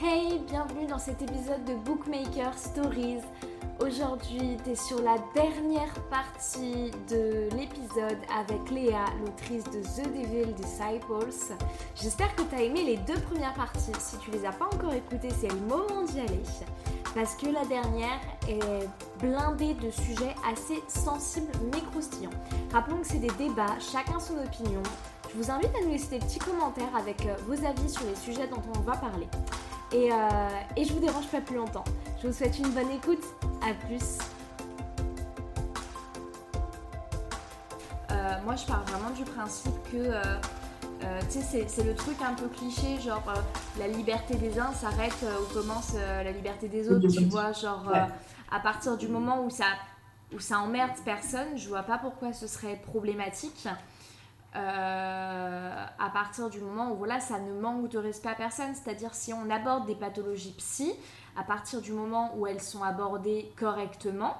Hey, bienvenue dans cet épisode de Bookmaker Stories. Aujourd'hui, tu es sur la dernière partie de l'épisode avec Léa, l'autrice de The Devil Disciples. J'espère que tu as aimé les deux premières parties. Si tu les as pas encore écoutées, c'est le moment d'y aller. Parce que la dernière est blindée de sujets assez sensibles mais croustillants. Rappelons que c'est des débats, chacun son opinion. Je vous invite à nous laisser des petits commentaires avec euh, vos avis sur les sujets dont on va parler. Et, euh, et je vous dérange pas plus longtemps. Je vous souhaite une bonne écoute. À plus. Euh, moi, je pars vraiment du principe que, euh, euh, tu sais, c'est le truc un peu cliché, genre la liberté des uns s'arrête où commence la liberté des autres, tu vois, genre à partir du moment où ça, où ça emmerde personne, je vois pas pourquoi ce serait problématique. À partir du moment où voilà, ça ne manque de respect à personne, c'est-à-dire si on aborde des pathologies psy, à partir du moment où elles sont abordées correctement.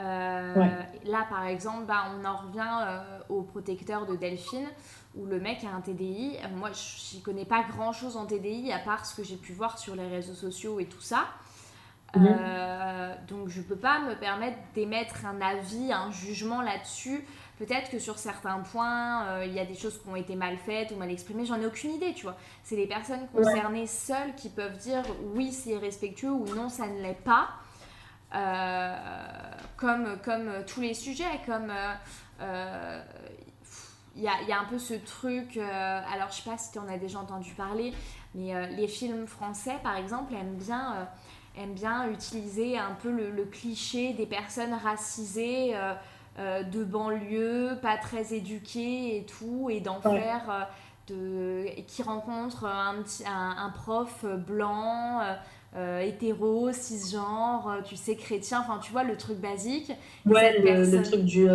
Euh, là, par exemple, bah, on en revient euh, au protecteur de Delphine, où le mec a un TDI. Moi, je n'y connais pas grand-chose en TDI, à part ce que j'ai pu voir sur les réseaux sociaux et tout ça. Mhm. Euh, donc, je ne peux pas me permettre d'émettre un avis, un jugement là-dessus. Peut-être que sur certains points, euh, il y a des choses qui ont été mal faites ou mal exprimées. J'en ai aucune idée, tu vois. C'est les personnes concernées seules qui peuvent dire oui, c'est respectueux ou non, ça ne l'est pas. Euh, comme, comme tous les sujets, comme euh, il y, a, y, a, un peu ce truc. alors, je sais pas si tu en as déjà entendu parler, mais les films français, par exemple, aiment bien, aiment bien utiliser un peu le, le cliché des personnes racisées. Euh, de banlieue, pas très éduqués et tout, et d'en faire euh, de, qui rencontre un, un, prof blanc. Euh, hétéro, cisgenre, tu sais, chrétien, enfin tu vois le truc basique. Ouais, le, truc du,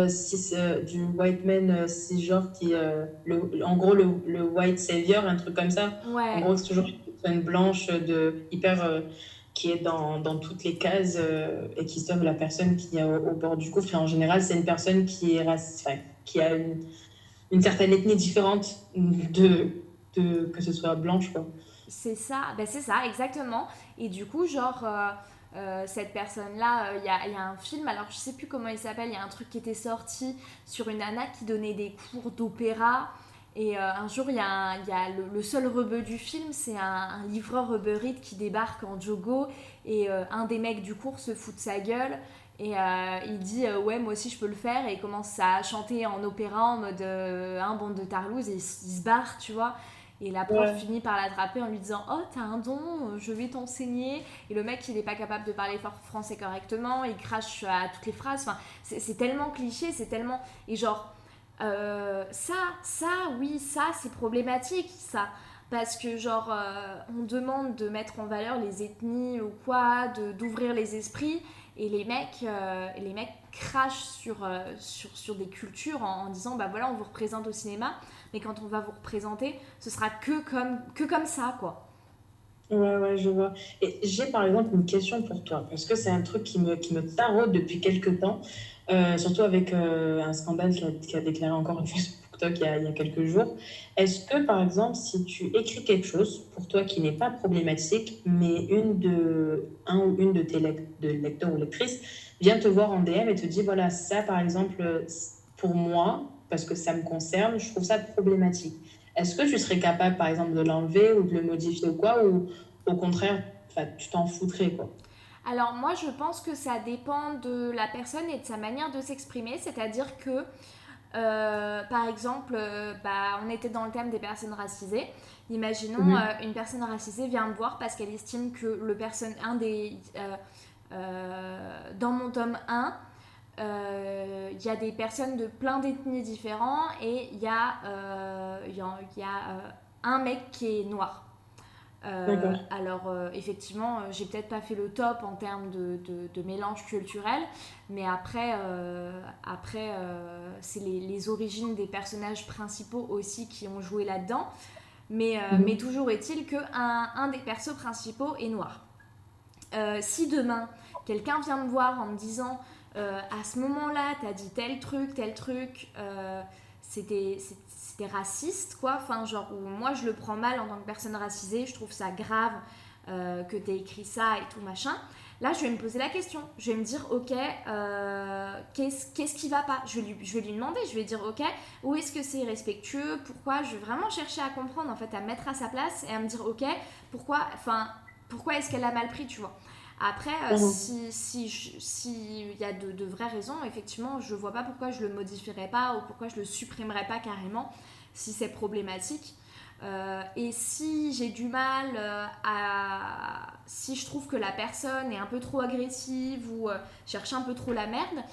du white man cisgenre qui, le, en gros, le, le, white savior, un truc comme ça. Ouais. En gros, c'est toujours une blanche de hyper qui est dans, dans, toutes les cases euh, et qui sauve la personne qui est au, bord du gouffre. Et en général, c'est une personne qui, est enfin, qui a une, une, certaine ethnie différente de, de que ce soit blanche. C'est ça, ben c'est ça, exactement. Et du coup, genre, euh, euh, cette personne-là, il y a, y, a, un film, alors je sais plus comment il s'appelle, il y a un truc qui était sorti sur une nana qui donnait des cours d'opéra. Et euh, un jour, il y a, y a le, seul rebeu du film, c'est un, livreur Uber Eats qui débarque en jogo et euh, un des mecs du cours se fout de sa gueule et euh, il dit ouais moi aussi je peux le faire et il commence à chanter en opéra en mode un bande de tarlouse et il, se barre tu vois et la prof finit par l'attraper en lui disant Oh, t'as un don, je vais t'enseigner. Et le mec, il n'est pas capable de parler français correctement, il crache à toutes les phrases. Enfin, c'est tellement cliché, c'est tellement. Et genre, euh, ça, ça, oui, ça, c'est problématique, ça. Parce que, genre, euh, on demande de mettre en valeur les ethnies ou quoi, d'ouvrir les esprits, et les mecs, euh, les mecs crachent sur, sur, sur des cultures en, disant, bah voilà, on vous représente au cinéma, mais quand on va vous représenter, ce sera que comme, que comme ça, quoi. Ouais, ouais, je vois. Et j'ai par exemple une question pour toi, parce que c'est un truc qui me, qui me taraude depuis quelques temps. Euh, surtout avec euh, un scandale qui a, déclaré encore une fois sur TikTok il y a, il y a quelques jours. Est-ce que, par exemple, si tu écris quelque chose pour toi qui n'est pas problématique, mais une de, un ou une de tes lecteurs ou lectrices vient te voir en DM et te dit, voilà, ça, par exemple, pour moi, parce que ça me concerne, je trouve ça problématique. Est-ce que tu serais capable, par exemple, de l'enlever ou de le modifier ou quoi, ou au contraire, tu t'en foutrais, quoi? Alors moi je pense que ça dépend de la personne et de sa manière de s'exprimer, c'est-à-dire que euh, par exemple, euh, bah, on était dans le thème des personnes racisées. Imaginons mhm. euh, une personne racisée vient me voir parce qu'elle estime que le personne, un des, dans mon tome 1, il y a des personnes de plein d'ethnies différents et il y a, y a un mec qui est noir. Euh, alors euh, effectivement, euh, j'ai peut-être pas fait le top en termes de, de, mélange culturel, mais après, après c'est les, les, origines des personnages principaux aussi qui ont joué là-dedans. Mais, mhm. mais toujours est-il qu'un un des persos principaux est noir. si demain, quelqu'un vient me voir en me disant à ce moment-là, tu as dit tel truc, tel truc, c'était c'était raciste, quoi. Enfin, genre, moi, je le prends mal en tant que personne racisée, je trouve ça grave. que tu as écrit ça et tout machin. Là, je vais me poser la question. Je vais me dire, ok, euh, qu'est-ce qu'est-ce qui va pas? Je vais, lui, je demander. Je vais dire, ok, où est-ce que c'est irrespectueux Pourquoi? Je vais vraiment chercher à comprendre, en fait, à mettre à sa place et à me dire, ok, pourquoi, enfin, pourquoi est-ce qu'elle a mal pris, tu vois? Après, mhm. si s'il si, y a de, de, vraies raisons, effectivement, je vois pas pourquoi je le modifierais pas ou pourquoi je le supprimerais pas carrément si c'est problématique. Euh, et si j'ai du mal euh, à... Si je trouve que la personne est un peu trop agressive ou euh, cherche un peu trop la merde,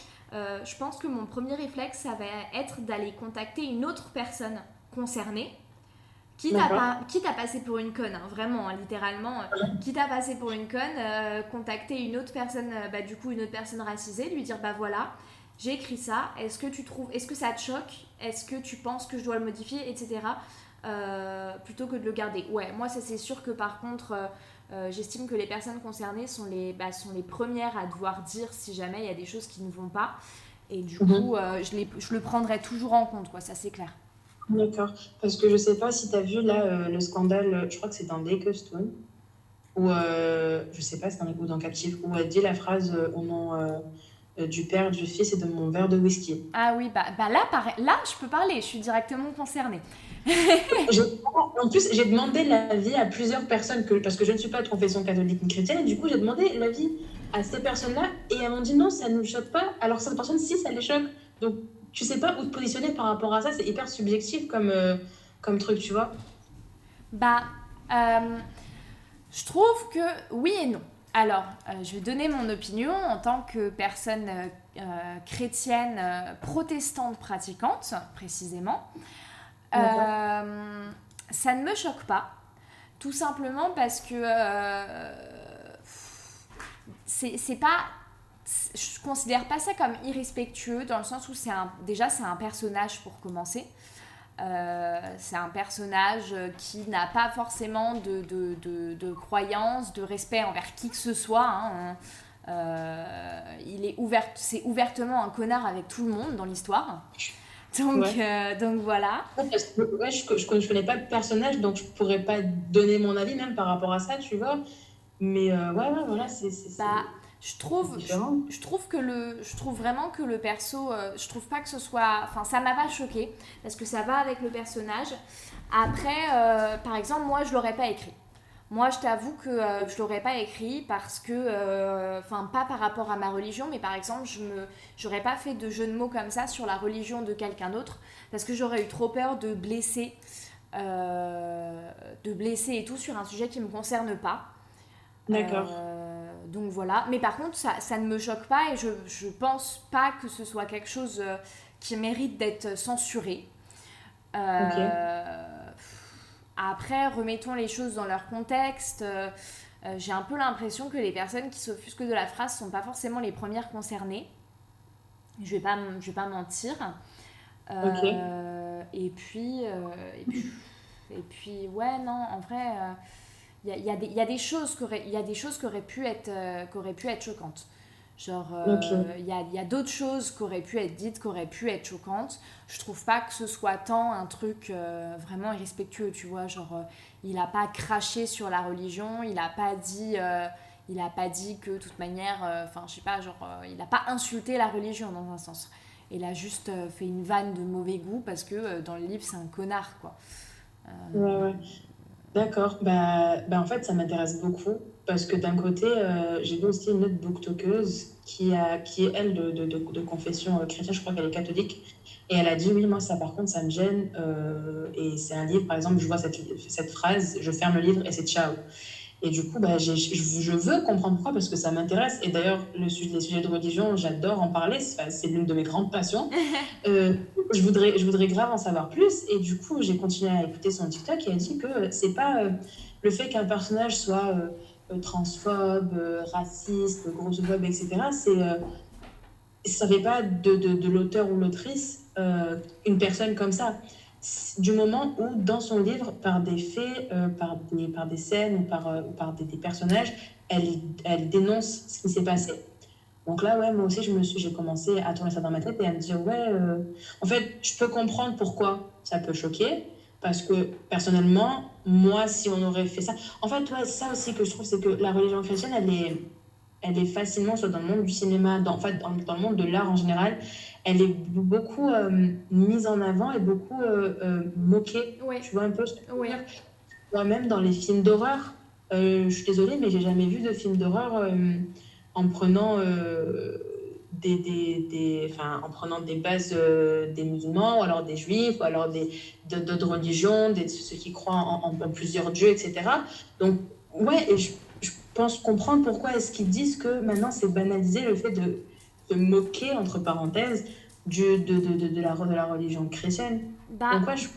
je pense que mon premier réflexe, ça va être d'aller contacter une autre personne concernée. Quitte à, quitte à passer pour une conne, hein, vraiment, hein, littéralement, quitte à passer pour une conne, contacter une autre personne, bah, du coup une autre personne racisée, lui dire bah voilà, j'ai écrit ça, est-ce que tu trouves, est-ce que ça te choque, est-ce que tu penses que je dois le modifier, etc. Euh, plutôt que de le garder? Ouais, moi ça c'est sûr que par contre, euh, euh, j'estime que les personnes concernées sont les, bah, sont les premières à devoir dire si jamais il y a des choses qui ne vont pas. Et du mhm. coup, je, les, je, le prendrai toujours en compte, quoi, ça c'est clair. D'accord. Parce que je sais pas si tu as vu là le scandale, je crois que c'est dans Stone, où je sais pas si c'est dans, dans Captif, où elle dit la phrase au nom euh, du père, du fils et de mon verre de whisky. Ah oui, bah, bah là, là, je peux parler, je suis directement concernée. en plus, j'ai demandé l'avis à plusieurs personnes, que, parce que je ne suis pas de confession catholique ni chrétienne, et du coup, j'ai demandé l'avis à ces personnes-là, et elles m'ont dit non, ça ne me choque pas, alors certaines personnes, si, ça les choque. Donc, tu sais pas où te positionner par rapport à ça, c'est hyper subjectif comme, euh, comme truc, tu vois. Bah, euh, je trouve que oui et non. Alors, euh, je vais donner mon opinion en tant que personne chrétienne protestante pratiquante, précisément. ça ne me choque pas, tout simplement parce que c'est pas. Je considère pas ça comme irrespectueux dans le sens où c'est déjà c'est un personnage pour commencer. Euh, c'est un personnage qui n'a pas forcément de, de, de, croyance, de respect envers qui que ce soit. Hein. Euh, il est ouvert, c'est ouvertement un connard avec tout le monde dans l'histoire. Donc, euh, donc voilà. Ouais, je, je, connais pas le personnage, donc je pourrais pas donner mon avis même par rapport à ça, tu vois. Mais ouais, ouais, voilà, c'est. Bah, je trouve, je, trouve que le, je trouve vraiment que le perso, euh, je trouve pas que ce soit, enfin ça m'a pas choqué parce que ça va avec le personnage. Après, euh, par exemple, moi je l'aurais pas écrit. Moi, je t'avoue que euh, je l'aurais pas écrit parce que, enfin, pas par rapport à ma religion, mais par exemple, je me, j'aurais pas fait de jeu de mots comme ça sur la religion de quelqu'un d'autre parce que j'aurais eu trop peur de blesser, de blesser et tout sur un sujet qui me concerne pas. D'accord donc voilà. Mais par contre, ça, ça, ne me choque pas et je, je pense pas que ce soit quelque chose euh, qui mérite d'être censuré. Euh, après, remettons les choses dans leur contexte. Euh, j'ai un peu l'impression que les personnes qui s'offusquent de la phrase sont pas forcément les premières concernées. Je vais pas, je vais pas mentir. et, puis, et puis, et puis, ouais, non, en vrai il y a, y, a des choses qui auraient, y a des choses qui auraient pu être, euh, pu être choquantes. Genre, euh, il y a, y a d'autres choses qui auraient pu être dites, qui auraient pu être choquantes. Je trouve pas que ce soit tant un truc euh, vraiment irrespectueux, tu vois. Genre, il a pas craché sur la religion, il a pas dit, il a pas dit que, de toute manière, enfin, je sais pas, genre, il a pas insulté la religion dans un sens. Il a juste fait une vanne de mauvais goût parce que dans le livre, c'est un connard, quoi. ouais, ouais. D'accord. Bah, bah, en fait, ça m'intéresse beaucoup parce que d'un côté, euh, j'ai vu aussi une autre booktokeuse qui, qui est, elle, de, confession euh, chrétienne, je crois qu'elle est catholique. Et elle a dit, oui, moi, ça, par contre, ça me gêne. Euh, et c'est un livre, par exemple, je vois cette, cette phrase, je ferme le livre et c'est ciao. Et du coup, bah, je, je veux comprendre pourquoi, parce que ça m'intéresse. Et d'ailleurs, le, les sujets de religion, j'adore en parler. C'est l'une de mes grandes passions. Euh, je, voudrais, je voudrais grave en savoir plus. Et du coup, j'ai continué à écouter son TikTok et elle dit que c'est pas euh, le fait qu'un personnage soit euh, transphobe, raciste, grossophobe, etc. C'est ça fait pas de, de, de l'auteur ou l'autrice une personne comme ça du moment où, dans son livre, par des faits, euh, par, des, par des scènes ou par, euh, par des, personnages, elle, elle dénonce ce qui s'est passé. Donc là, ouais, moi aussi, je me suis, j'ai commencé à tourner ça dans ma tête et à me dire, ouais, euh, en fait, je peux comprendre pourquoi ça peut choquer, Parce que personnellement, moi, si on aurait fait ça. En fait, ouais, ça aussi que je trouve, c'est que la religion chrétienne, elle est, elle est facilement, soit dans le monde du cinéma, dans, en fait, dans, dans le monde de l'art en général, elle est beaucoup euh, mise en avant et beaucoup euh, euh, moquée. Tu vois un peu ce que je veux dire? Moi-même, dans les films d'horreur, je suis désolée, mais j'ai jamais vu de film d'horreur en prenant des, des, des, enfin, en prenant des bases des musulmans, ou alors des juifs, ou alors des, d'autres religions, des, ceux qui croient en, en, plusieurs dieux, etc. Donc, ouais, et je, je pense comprendre pourquoi est-ce qu'ils disent que maintenant c'est banalisé le fait de moquer, entre parenthèses, de, de, de, de, la, de la religion chrétienne. Bah, Donc, je,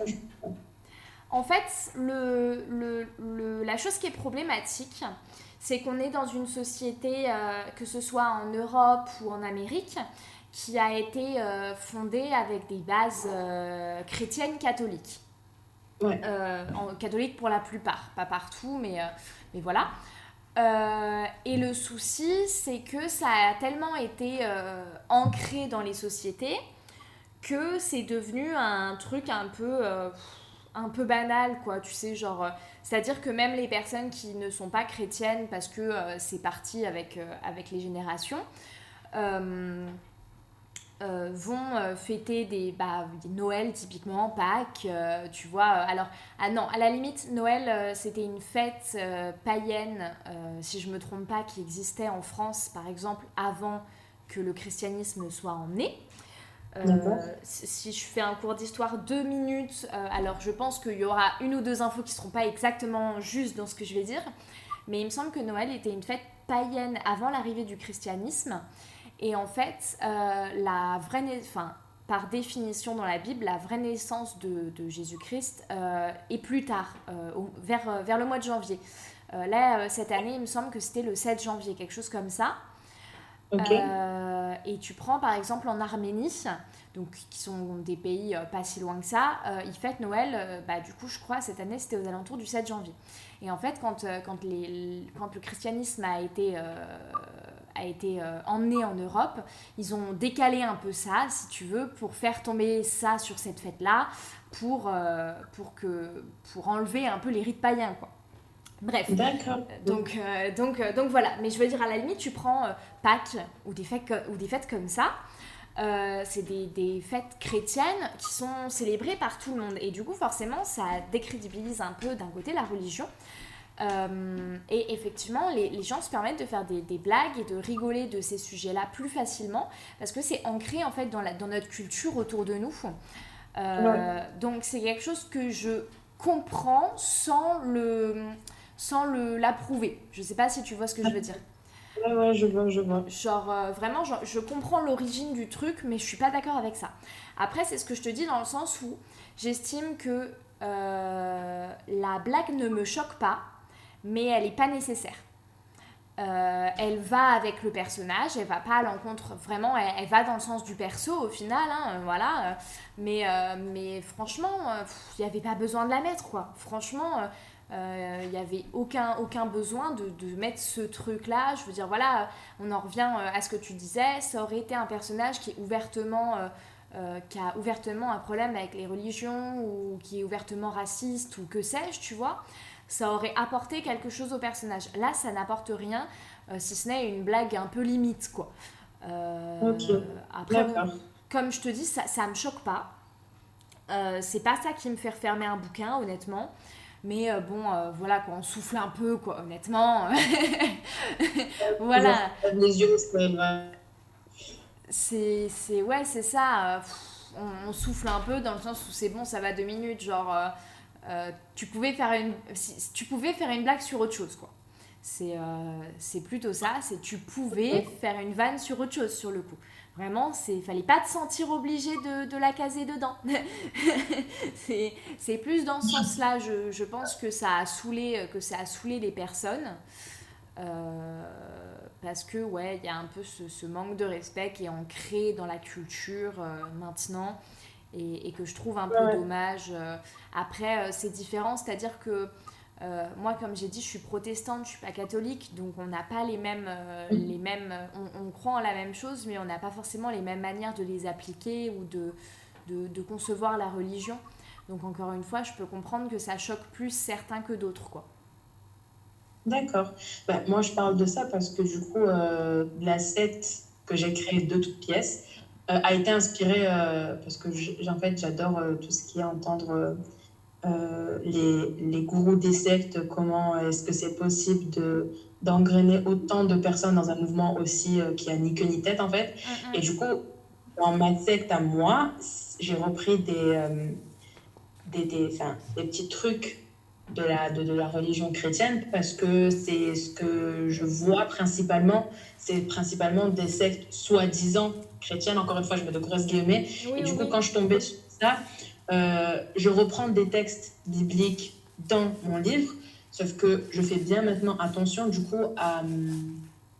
En fait, le, le, le, la chose qui est problématique, c'est qu'on est dans une société, euh, que ce soit en Europe ou en Amérique, qui a été euh, fondée avec des bases euh, chrétiennes catholiques. Ouais. En, catholiques pour la plupart, pas partout, mais, mais voilà. Euh, et le souci, c'est que ça a tellement été euh, ancré dans les sociétés que c'est devenu un truc un peu, euh, un peu banal, quoi. Tu sais, genre, c'est-à-dire que même les personnes qui ne sont pas chrétiennes, parce que c'est parti avec, avec les générations, euh, vont euh, fêter des, bah, Noël typiquement, Pâques, euh, tu vois. alors, ah non, à la limite, Noël, c'était une fête païenne, si je me trompe pas, qui existait en France, par exemple, avant que le christianisme soit emmené. si je fais un cours d'histoire deux minutes, alors je pense qu'il y aura une ou deux infos qui ne seront pas exactement justes dans ce que je vais dire, mais il me semble que Noël était une fête païenne avant l'arrivée du christianisme. Et en fait, euh, la vraie enfin, par définition dans la Bible, la vraie naissance de, de Jésus-Christ euh, est plus tard, euh, vers, vers le mois de janvier. là, cette année, il me semble que c'était le 7 janvier, quelque chose comme ça. et tu prends par exemple en Arménie, donc qui sont des pays pas si loin que ça, ils fêtent Noël, bah, du coup je crois cette année c'était aux alentours du 7 janvier. Et en fait quand, quand, les, quand le christianisme a été a été euh, emmené en Europe. Ils ont décalé un peu ça, si tu veux, pour faire tomber ça sur cette fête-là, pour, euh, pour, que, pour enlever un peu les rites païens, quoi. Bref. D'accord. Donc, euh, donc, donc voilà. Mais je veux dire, à la limite, tu prends Pâques ou des fêtes, ou des fêtes comme ça. c'est des, des, fêtes chrétiennes qui sont célébrées par tout le monde. Et du coup, forcément, ça décrédibilise un peu d'un côté la religion. Euh, et effectivement, les, les, gens se permettent de faire des, des, blagues et de rigoler de ces sujets-là plus facilement parce que c'est ancré en fait dans, la, dans notre culture autour de nous. Euh, donc c'est quelque chose que je comprends sans le sans le l'approuver. Je sais pas si tu vois ce que je veux dire. Ouais, ouais, je vois, je vois. Genre, euh, vraiment, je comprends l'origine du truc, mais je suis pas d'accord avec ça. Après, c'est ce que je te dis dans le sens où j'estime que la blague ne me choque pas, mais elle n'est pas nécessaire. Euh, elle va avec le personnage, elle va pas à l'encontre, vraiment, elle, va dans le sens du perso au final, hein, euh, voilà. Euh, mais, mais franchement, il n'y avait pas besoin de la mettre, quoi. Franchement, il n'y avait aucun, aucun besoin de, de mettre ce truc-là. Je veux dire, voilà, on en revient à ce que tu disais, ça aurait été un personnage qui est ouvertement... qui a ouvertement un problème avec les religions ou qui est ouvertement raciste ou que sais-je, tu vois ça aurait apporté quelque chose au personnage. Là, ça n'apporte rien, euh, si ce n'est une blague un peu limite, quoi. Euh, après, comme je te dis, ça, ça me choque pas. Euh, c'est pas ça qui me fait refermer un bouquin, honnêtement. Mais euh, bon, voilà, quoi, on souffle un peu, quoi, honnêtement. voilà. Les yeux C'est, c'est, ouais, c'est ça. on, on, souffle un peu dans le sens où c'est bon, ça va deux minutes, genre euh, tu, pouvais faire une, tu pouvais faire une blague sur autre chose, quoi. C'est euh, plutôt ça, c'est tu pouvais faire une vanne sur autre chose, sur le coup. Vraiment, il fallait pas te sentir obligé de, de la caser dedans. c'est plus dans ce sens-là, je, je, pense que ça a saoulé, que ça a saoulé les personnes. Euh, parce que, ouais, il y a un peu ce, ce, manque de respect qui est ancré dans la culture maintenant et, que je trouve un peu dommage. Euh, après, euh, c'est différent, c'est-à-dire que euh, moi, comme j'ai dit, je suis protestante, je suis pas catholique, donc on n'a pas les mêmes, les mêmes on, croit en la même chose, mais on n'a pas forcément les mêmes manières de les appliquer ou de, de, de concevoir la religion. Donc encore une fois, je peux comprendre que ça choque plus certains que d'autres, quoi. D'accord. Bah, moi, je parle de ça parce que du coup, euh, la secte que j'ai créée de toutes pièces a été inspirée euh, parce que en fait, j'adore tout ce qui est entendre les, les, gourous des sectes, comment est-ce que c'est possible de d'engrainer autant de personnes dans un mouvement aussi qui a ni queue ni tête en fait. Mm. Et du coup, dans ma secte à moi, j'ai repris des, des, des, des petits trucs de la, de, de, la religion chrétienne parce que c'est ce que je vois principalement, c'est principalement des sectes soi-disant chrétiennes. Encore une fois, je mets de grosses guillemets. et du coup, quand je tombais sur ça, euh, je reprends des textes bibliques dans mon livre, sauf que je fais bien maintenant attention du coup à,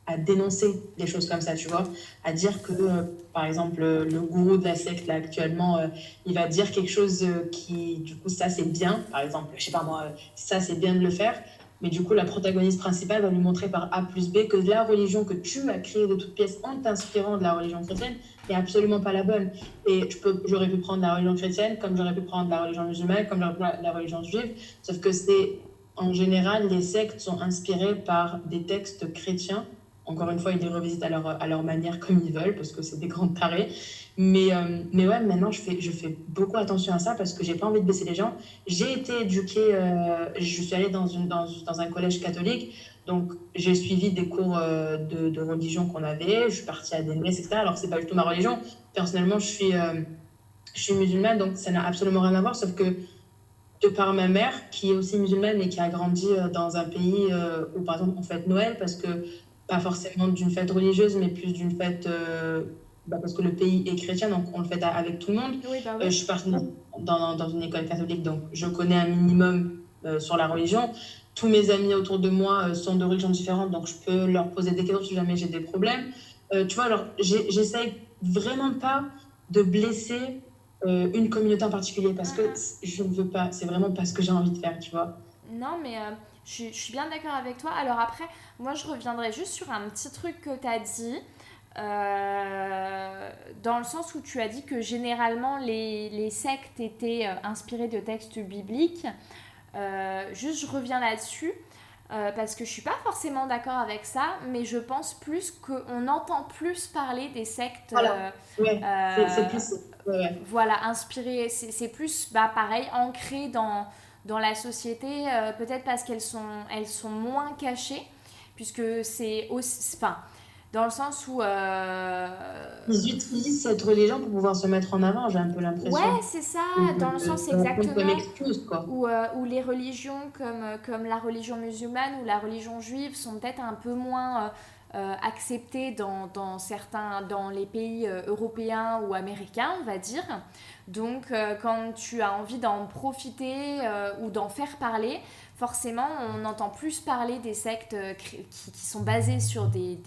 à dénoncer des choses comme ça, tu vois, à dire que, euh, par exemple, le gourou de la secte, là, actuellement, euh, il va dire quelque chose euh, qui, du coup, ça, c'est bien, par exemple, je sais pas moi, ça, c'est bien de le faire, mais du coup, la protagoniste principale va lui montrer par A plus B que la religion que tu as créée de toutes pièces en t'inspirant de la religion chrétienne n'est absolument pas la bonne. Et j'aurais pu prendre la religion chrétienne, comme j'aurais pu prendre la religion musulmane, comme j'aurais pu prendre la religion juive, sauf que c'est, en général, les sectes sont inspirées par des textes chrétiens encore une fois, ils les revisitent à leur, manière comme ils veulent, parce que c'est des grandes tarés. Mais, euh, mais ouais, maintenant, je fais, je fais beaucoup attention à ça parce que j'ai pas envie de baisser les gens. J'ai été éduquée, euh, je suis allée dans, une, dans, un collège catholique, donc j'ai suivi des cours euh, de, de, religion qu'on avait, je suis partie à des messes, etc. Alors, c'est pas du tout ma religion. Personnellement, je suis, je suis musulmane, donc ça n'a absolument rien à voir, sauf que de par ma mère, qui est aussi musulmane et qui a grandi dans un pays où, par exemple, on fête Noël, parce que pas forcément d'une fête religieuse, mais plus d'une fête euh, bah, parce que le pays est chrétien, donc on le fait avec tout le monde. Bah euh, je suis partie dans, dans, une école catholique, donc je connais un minimum euh, sur la religion. Tous mes amis autour de moi sont de religions différentes, donc je peux leur poser des questions si jamais j'ai des problèmes. tu vois, alors j'essaye vraiment pas de blesser une communauté en particulier parce que mm-hmm. je ne veux pas, c'est vraiment pas ce que j'ai envie de faire, tu vois. Non, mais je, suis bien d'accord avec toi. Alors après, moi je reviendrai juste sur un petit truc que tu as dit. Euh, dans le sens où tu as dit que généralement les, les sectes étaient euh, inspirées de textes bibliques. Euh, juste, je reviens là-dessus. parce que je suis pas forcément d'accord avec ça, mais je pense plus qu'on entend plus parler des sectes. Voilà, c'est plus. Voilà, inspiré, c'est plus bah, pareil, ancré dans, dans la société, peut-être parce qu'elles sont, elles sont moins cachées, puisque c'est aussi... Enfin, dans le sens où... Euh, Ils utilisent cette religion pour pouvoir se mettre en avant, j'ai un peu l'impression. Ouais, c'est ça, dans le sens exactement... Comme excuse, quoi. Où, euh, où, les religions comme, comme la religion musulmane ou la religion juive sont peut-être un peu moins... acceptées dans, dans, certains, dans les pays européens ou américains, on va dire. Donc, euh, quand tu as envie d'en profiter euh, ou d'en faire parler, forcément, on entend plus parler des sectes euh, qui, sont basées sur des,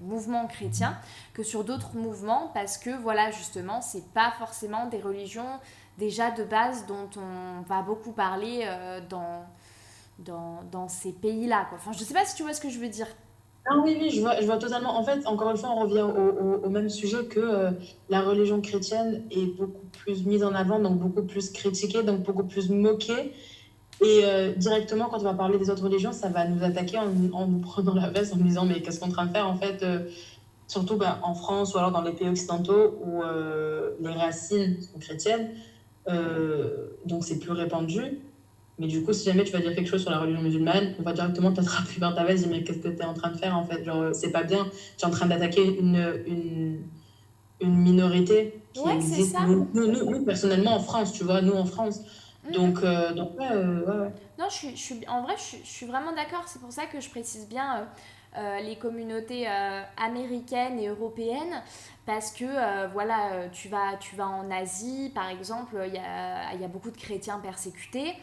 mouvements chrétiens que sur d'autres mouvements parce que, voilà, justement, c'est pas forcément des religions déjà de base dont on va beaucoup parler dans, dans, dans, ces pays-là. Enfin, je sais pas si tu vois ce que je veux dire. Ah oui, oui, je vois, je vois totalement. En fait, encore une fois, on revient au, au, même sujet que euh, la religion chrétienne est beaucoup plus mise en avant, donc beaucoup plus critiquée, donc beaucoup plus moquée. Et euh, directement, quand on va parler des autres religions, ça va nous attaquer en, en nous prenant la veste, en nous disant mais qu'est-ce qu'on est en train de faire en fait euh, Surtout ben, en France ou alors dans les pays occidentaux où les racines sont chrétiennes, donc c'est plus répandu. Mais du coup, si jamais tu vas dire quelque chose sur la religion musulmane, on va directement t'attraper par ta veste et dire mais qu'est-ce que tu es en train de faire en fait? Genre, c'est pas bien, tu es en train d'attaquer une, une, une, minorité qui ouais, existe. Ça. Nous, nous, personnellement, en France, tu vois, nous en France. Mm. Donc, euh, donc euh, ouais, ouais, Non, je suis, je suis, en vrai, je suis, je suis vraiment d'accord. C'est pour ça que je précise bien euh, les communautés américaines et européennes. Parce que, voilà, tu vas, tu vas en Asie, par exemple, il y a, y a beaucoup de chrétiens persécutés.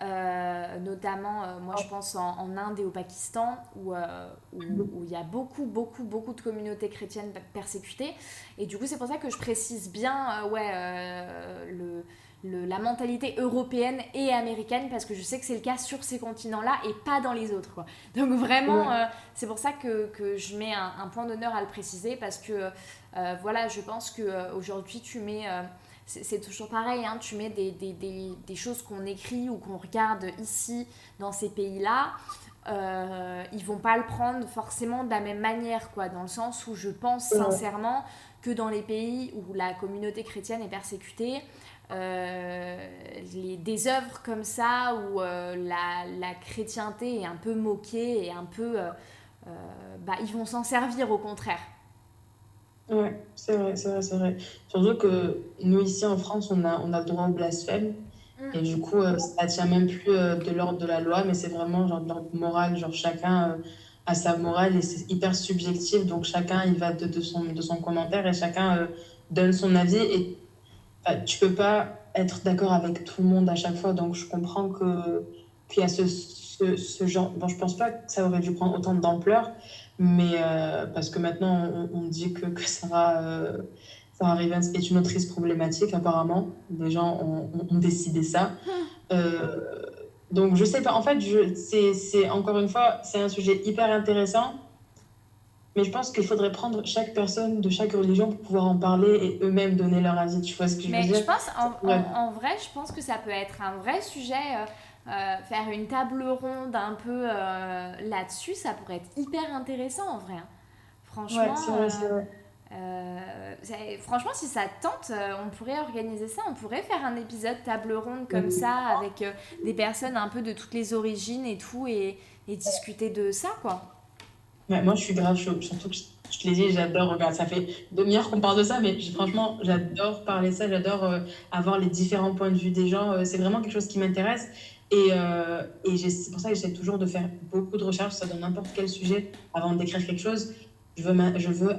Notamment, moi je pense en, Inde et au Pakistan, où euh, où il y a beaucoup, beaucoup, beaucoup de communautés chrétiennes persécutées. Et du coup, c'est pour ça que je précise bien ouais, le, le, la mentalité européenne et américaine, parce que je sais que c'est le cas sur ces continents-là et pas dans les autres. Quoi. Donc vraiment, c'est pour ça que, que je mets un, un point d'honneur à le préciser, parce que voilà, je pense qu'aujourd'hui, tu mets c'est toujours pareil, hein, tu mets des, des, des, des choses qu'on écrit ou qu'on regarde ici dans ces pays-là, euh, ils vont pas le prendre forcément de la même manière, quoi, dans le sens où je pense sincèrement que dans les pays où la communauté chrétienne est persécutée, euh, les, des œuvres comme ça où euh, la, la, chrétienté est un peu moquée et un peu... Euh, bah, ils vont s'en servir au contraire. Ouais, c'est vrai, c'est vrai, c'est vrai. Surtout que nous, ici en France, on a, on a le droit au blasphème. Mm. Et du coup, ça tient même plus de l'ordre de la loi, mais c'est vraiment genre de l'ordre moral. Genre chacun a sa morale et c'est hyper subjectif. Donc chacun, il va de, de, son, de son commentaire et chacun donne son avis. Et tu peux pas être d'accord avec tout le monde à chaque fois. Donc, je comprends que y a ce, ce, ce, genre. Bon, je pense pas que ça aurait dû prendre autant d'ampleur, mais euh, parce que maintenant, on, dit que, que Sarah, euh, Sarah Rivens est une autrice problématique, apparemment. Les gens ont, ont, décidé ça. Euh, donc, je sais pas. En fait, c'est encore une fois, c'est un sujet hyper intéressant. Mais je pense qu'il faudrait prendre chaque personne de chaque religion pour pouvoir en parler et eux-mêmes donner leur avis. Tu vois ce que je veux dire? Mais je pense, en, en, vrai, je pense que ça peut être un vrai sujet. Euh, euh, faire une table ronde un peu euh, là-dessus, ça pourrait être hyper intéressant en vrai. Hein. Franchement, ouais, vrai, vrai. franchement, si ça tente, on pourrait organiser ça. On pourrait faire un épisode table ronde comme ça avec des personnes un peu de toutes les origines et tout et, et discuter de ça, quoi moi, je suis grave chaud. Surtout que je, te l'ai dit, j'adore. Regarde, ça fait demi-heure qu'on parle de ça, mais franchement, j'adore parler ça. J'adore euh, avoir les différents points de vue des gens. Euh, c'est vraiment quelque chose qui m'intéresse. Et, euh, et c'est pour ça que j'essaie toujours de faire beaucoup de recherches ça dans n'importe quel sujet avant d'écrire quelque chose. Je veux, je veux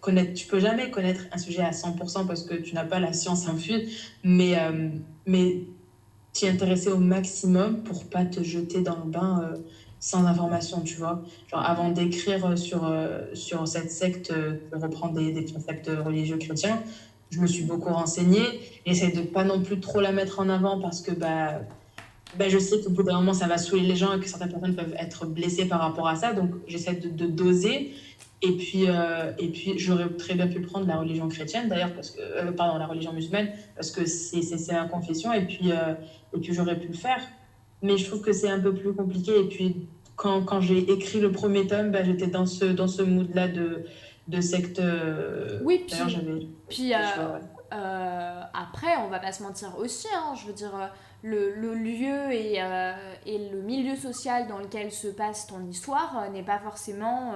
connaître. Tu peux jamais connaître un sujet à 100% parce que tu n'as pas la science infuse, mais, mais t'y intéresser au maximum pour pas te jeter dans le bain sans information, tu vois. Avant d'écrire sur, euh, sur cette secte, euh, pour reprendre des, des, concepts religieux chrétiens, je me suis beaucoup renseignée. J'essaie de pas non plus trop la mettre en avant parce que bah, bah, je sais qu'au bout d'un moment, ça va saouler les gens et que certaines personnes peuvent être blessées par rapport à ça. Donc, j'essaie de, doser. Et puis, euh, puis j'aurais très bien pu prendre la religion chrétienne, d'ailleurs, parce que, pardon, la religion musulmane, parce que c'est ma confession. Et puis, et puis j'aurais pu le faire mais je trouve que c'est un peu plus compliqué. Et puis, quand, quand j'ai écrit le premier tome, bah, j'étais dans ce, dans ce mood-là de, de secte. Euh, oui, puis, puis euh, euh, après, on va pas se mentir aussi, hein, je veux dire, le, le lieu et, et, le milieu social dans lequel se passe ton histoire n'est pas forcément.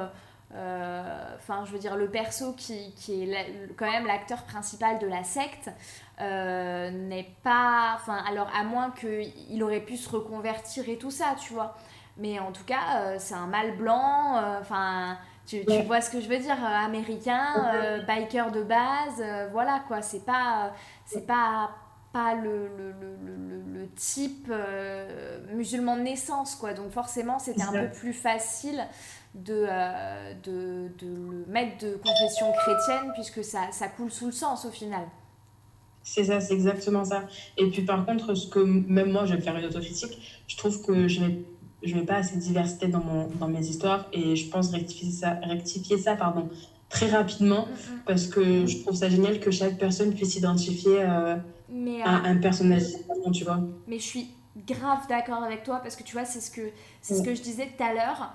Enfin, je veux dire, le perso qui, qui est quand même l'acteur principal de la secte, euh, n'est pas. Enfin, alors à moins qu'il aurait pu se reconvertir et tout ça, tu vois. Mais en tout cas, euh, c'est un mâle blanc. Euh, enfin, tu, tu, vois ce que je veux dire Américain, biker de base, voilà quoi. C'est pas. c'est pas pas le, le, le, le type musulman de naissance, quoi. Donc forcément, c'était un peu plus facile de, de, de, le mettre de confession chrétienne, puisque ça, ça coule sous le sens au final. C'est ça, c'est exactement ça. Et puis par contre, ce que même moi, je vais faire une autocritique, je trouve que je n'ai je mets pas assez de diversité dans, mon, dans mes histoires et je pense rectifier ça, rectifier ça pardon, très rapidement parce que je trouve ça génial que chaque personne puisse s'identifier euh, euh, un personnage tu vois. Mais je suis grave d'accord avec toi parce que tu vois, c'est ce que, c'est ce que je disais tout à l'heure.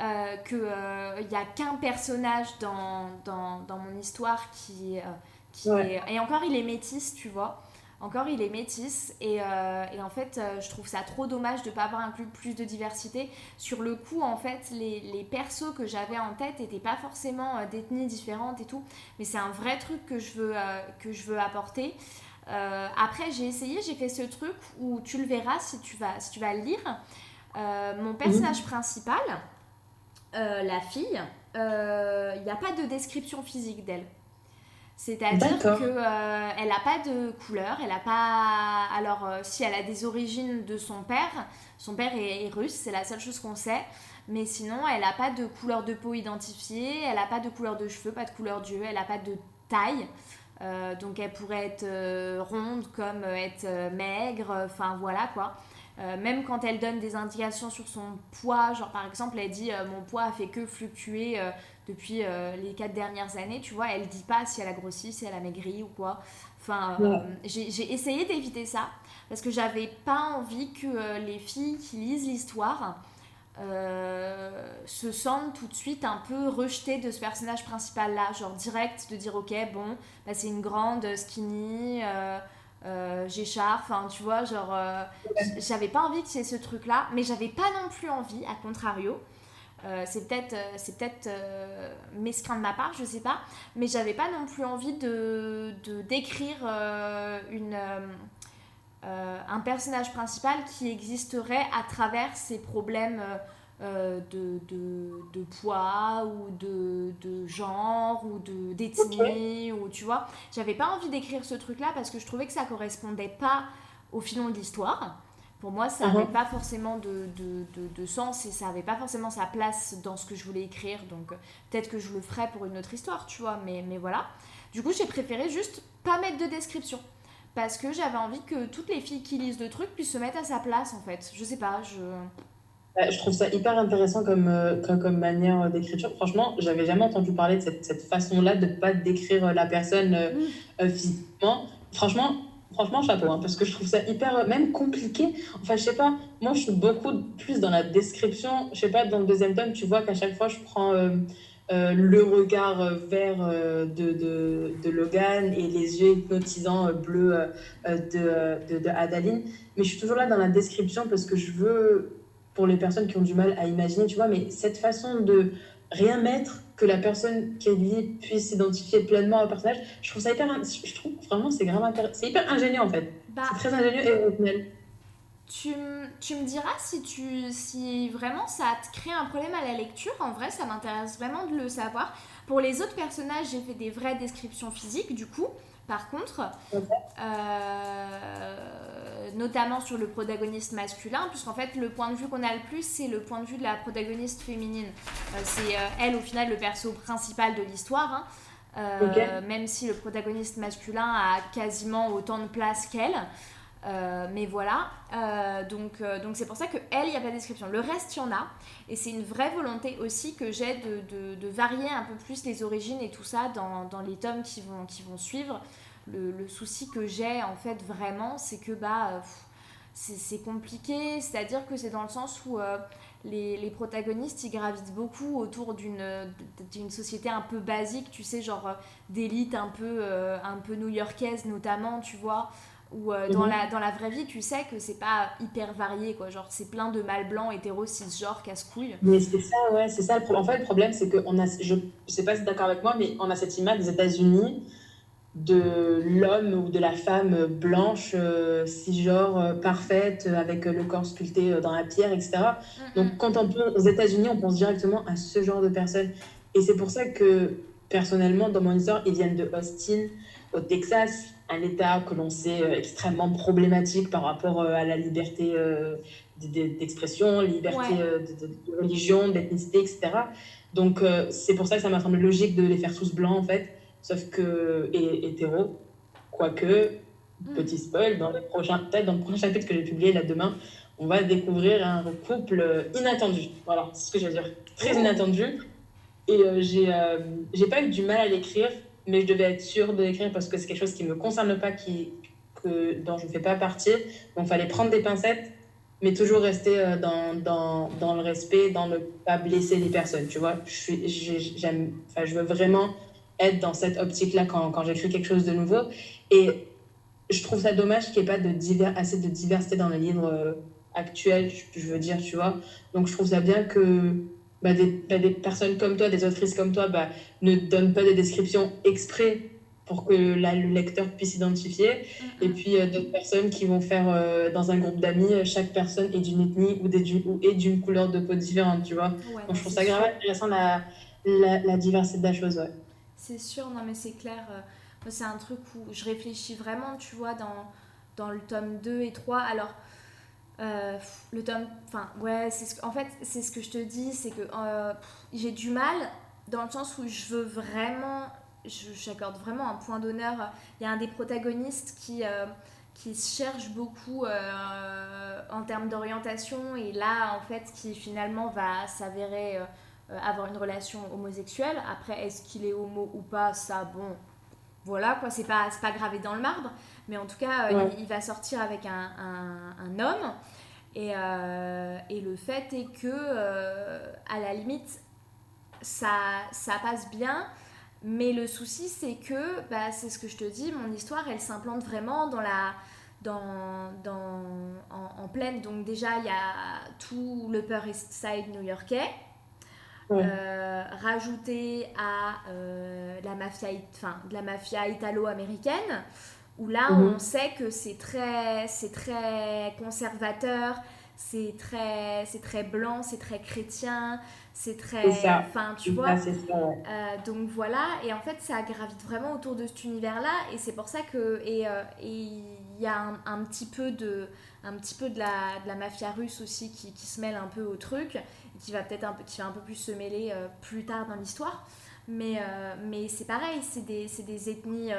Euh, qu'il n'y a qu'un personnage dans, dans, dans, mon histoire qui, et encore, il est métis, tu vois. Encore, il est métis. Et, euh, et en fait, euh, je trouve ça trop dommage de ne pas avoir inclus plus de diversité. Sur le coup, en fait, les, les persos que j'avais en tête n'étaient pas forcément euh, d'ethnies différentes et tout. Mais c'est un vrai truc que je veux, que je veux apporter. après, j'ai essayé, j'ai fait ce truc où tu le verras si tu vas, si tu vas le lire. mon personnage principal, la fille, il n'y a pas de description physique d'elle. C'est-à-dire qu'elle euh, n'a pas de couleur, elle a pas... Alors, euh, si elle a des origines de son père, son père est, russe, c'est la seule chose qu'on sait, mais sinon, elle n'a pas de couleur de peau identifiée, elle n'a pas de couleur de cheveux, pas de couleur d'yeux, elle n'a pas de taille. Euh, donc, elle pourrait être ronde comme être maigre, enfin voilà quoi. Même quand elle donne des indications sur son poids, genre par exemple, elle dit mon poids a fait que fluctuer depuis les quatre dernières années, tu vois, elle dit pas si elle a grossi, si elle a maigri ou quoi. Enfin, j'ai essayé d'éviter ça parce que j'avais pas envie que les filles qui lisent l'histoire euh, se sentent tout de suite un peu rejetées de ce personnage principal là, genre direct de dire ok bon bah, c'est une grande skinny, euh, euh enfin tu vois genre euh, j'avais pas envie que c'est ce truc là, mais j'avais pas non plus envie à contrario. c'est peut-être c'est peut-être mesquin de ma part je sais pas mais j'avais pas non plus envie de d'écrire une euh, un personnage principal qui existerait à travers ses problèmes euh, de, de, poids ou de, de genre ou d'ethnie ou tu vois j'avais pas envie d'écrire ce truc là parce que je trouvais que ça correspondait pas au filon de l'histoire pour moi ça n'avait uh-huh. pas forcément de, de, sens et ça n'avait pas forcément sa place dans ce que je voulais écrire donc peut-être que je le ferais pour une autre histoire tu vois mais, mais voilà du coup j'ai préféré juste pas mettre de description parce que j'avais envie que toutes les filles qui lisent le truc puissent se mettre à sa place en fait. Je sais pas, je. Je trouve ça hyper intéressant comme, euh, comme, manière d'écriture. Franchement, j'avais jamais entendu parler de cette, cette façon-là de pas décrire la personne euh, mm. euh, physiquement. Franchement, franchement, chapeau, hein, parce que je trouve ça hyper, même compliqué. Enfin, je sais pas, moi, je suis beaucoup plus dans la description. Je sais pas, dans le deuxième tome, tu vois qu'à chaque fois, je prends euh, le regard euh, vert euh, de, de, de, Logan et les yeux hypnotisants bleus de, de, de, Adaline. Mais je suis toujours là dans la description parce que je veux, pour les personnes qui ont du mal à imaginer, tu vois, mais cette façon de rien mettre, que la personne qui est liée puisse s'identifier pleinement au personnage, je trouve ça hyper. Je trouve vraiment c'est grave C'est hyper ingénieux en fait. Bah, c'est très ingénieux et original. Tu, tu, me diras si, tu, si vraiment ça te crée un problème à la lecture. En vrai, ça m'intéresse vraiment de le savoir. Pour les autres personnages, j'ai fait des vraies descriptions physiques, du coup. Par contre, euh, notamment sur le protagoniste masculin, puisqu'en fait, le point de vue qu'on a le plus, c'est le point de vue de la protagoniste féminine. Euh, c'est euh, elle, au final, le perso principal de l'histoire. Hein. Même si le protagoniste masculin a quasiment autant de place qu'elle. Euh, mais voilà, euh, donc euh, donc c'est pour ça que elle, il n'y a pas de description. Le reste, il y en a. Et c'est une vraie volonté aussi que j'ai de, de, de, varier un peu plus les origines et tout ça dans, dans les tomes qui vont, qui vont suivre. Le, le souci que j'ai en fait vraiment, c'est que bah, c'est compliqué. C'est-à-dire que c'est dans le sens où les, les, protagonistes, ils gravitent beaucoup autour d'une société un peu basique, tu sais, genre d'élite un peu, un peu new-yorkaise notamment, tu vois. Ou euh, dans, mhm. la, dans la vraie vie, tu sais que c'est pas hyper varié, quoi. Genre, c'est plein de mâles blancs, hétéros, cisgenres, casse-couilles. Mais c'est ça, ouais, c'est ça. En fait, le problème, c'est que on a, je sais pas si tu es d'accord avec moi, mais on a cette image des États-Unis de l'homme ou de la femme blanche, euh, cisgenre, euh, parfaite, avec le corps sculpté dans la pierre, etc. Donc, quand on pense aux États-Unis, on pense directement à ce genre de personnes. Et c'est pour ça que, personnellement, dans mon histoire, ils viennent de Austin, au Texas un État que l'on sait euh, extrêmement problématique par rapport euh, à la liberté euh, d'expression, liberté de, religion, d'ethnicité, etc. Donc c'est pour ça que ça m'a semblé logique de les faire tous blancs en fait, sauf que et hétéro, quoique mm. petit spoil dans les prochains peut-être dans le prochain chapitre que j'ai publié là demain, on va découvrir un couple inattendu. Voilà, c'est ce que je veux dire, très oh. inattendu. Et j'ai j'ai pas eu du mal à l'écrire mais je devais être sûre de l'écrire parce que c'est quelque chose qui me concerne pas, qui, que, dont je ne fais pas partie. Donc, il fallait prendre des pincettes, mais toujours rester euh, dans, dans, dans, le respect, dans ne pas blesser les personnes, tu vois. Je, suis, j'aime, enfin, je veux vraiment être dans cette optique-là quand, quand j'écris quelque chose de nouveau. Et je trouve ça dommage qu'il n'y ait pas de divers, assez de diversité dans les livres euh, actuels, je veux dire, tu vois. Donc, je trouve ça bien que bah, des, bah, des, personnes comme toi, des autrices comme toi, bah, ne donnent pas des descriptions exprès pour que le lecteur puisse s'identifier. Mm-hmm. Et puis euh, d'autres personnes qui vont faire euh, dans un groupe d'amis, chaque personne est d'une ethnie ou, des, ou est d'une couleur de peau différente, tu vois. Donc je trouve ça grave intéressant la, la, la, diversité de la chose, ouais. C'est sûr, non mais c'est clair. c'est un truc où je réfléchis vraiment, tu vois, dans, le tome 2 et 3. Alors, euh, le tome, enfin ouais, c'est ce, en fait c'est ce que je te dis, c'est que euh, j'ai du mal dans le sens où je veux vraiment, j'accorde vraiment un point d'honneur. Il y a un des protagonistes qui, euh, qui cherche beaucoup en termes d'orientation et là, en fait, qui finalement va s'avérer avoir une relation homosexuelle. Après, est-ce qu'il est homo ou pas Ça, bon, voilà, quoi, c'est pas, pas gravé dans le marbre. Mais en tout cas, il, va sortir avec un, un, homme. Et, et, le fait est que, à la limite, ça, ça passe bien. Mais le souci, c'est que, bah, c'est ce que je te dis, mon histoire, elle s'implante vraiment dans la, dans, dans, en, pleine. Donc déjà, il y a tout le Upper East Side new-yorkais. Euh, rajouté à euh, la mafia, enfin, de la mafia italo-américaine, où là, mhm. on sait que c'est très, c'est très conservateur, c'est très, c'est très blanc, c'est très chrétien, c'est très enfin tu vois. euh, donc voilà et en fait ça gravite vraiment autour de cet univers là et c'est pour ça que et euh, il y a un, petit peu de un petit peu de la, de la mafia russe aussi qui, qui, se mêle un peu au truc et qui va peut-être un peu qui va un peu plus se mêler euh, plus tard dans l'histoire. Mais mais c'est pareil c'est des, des ethnies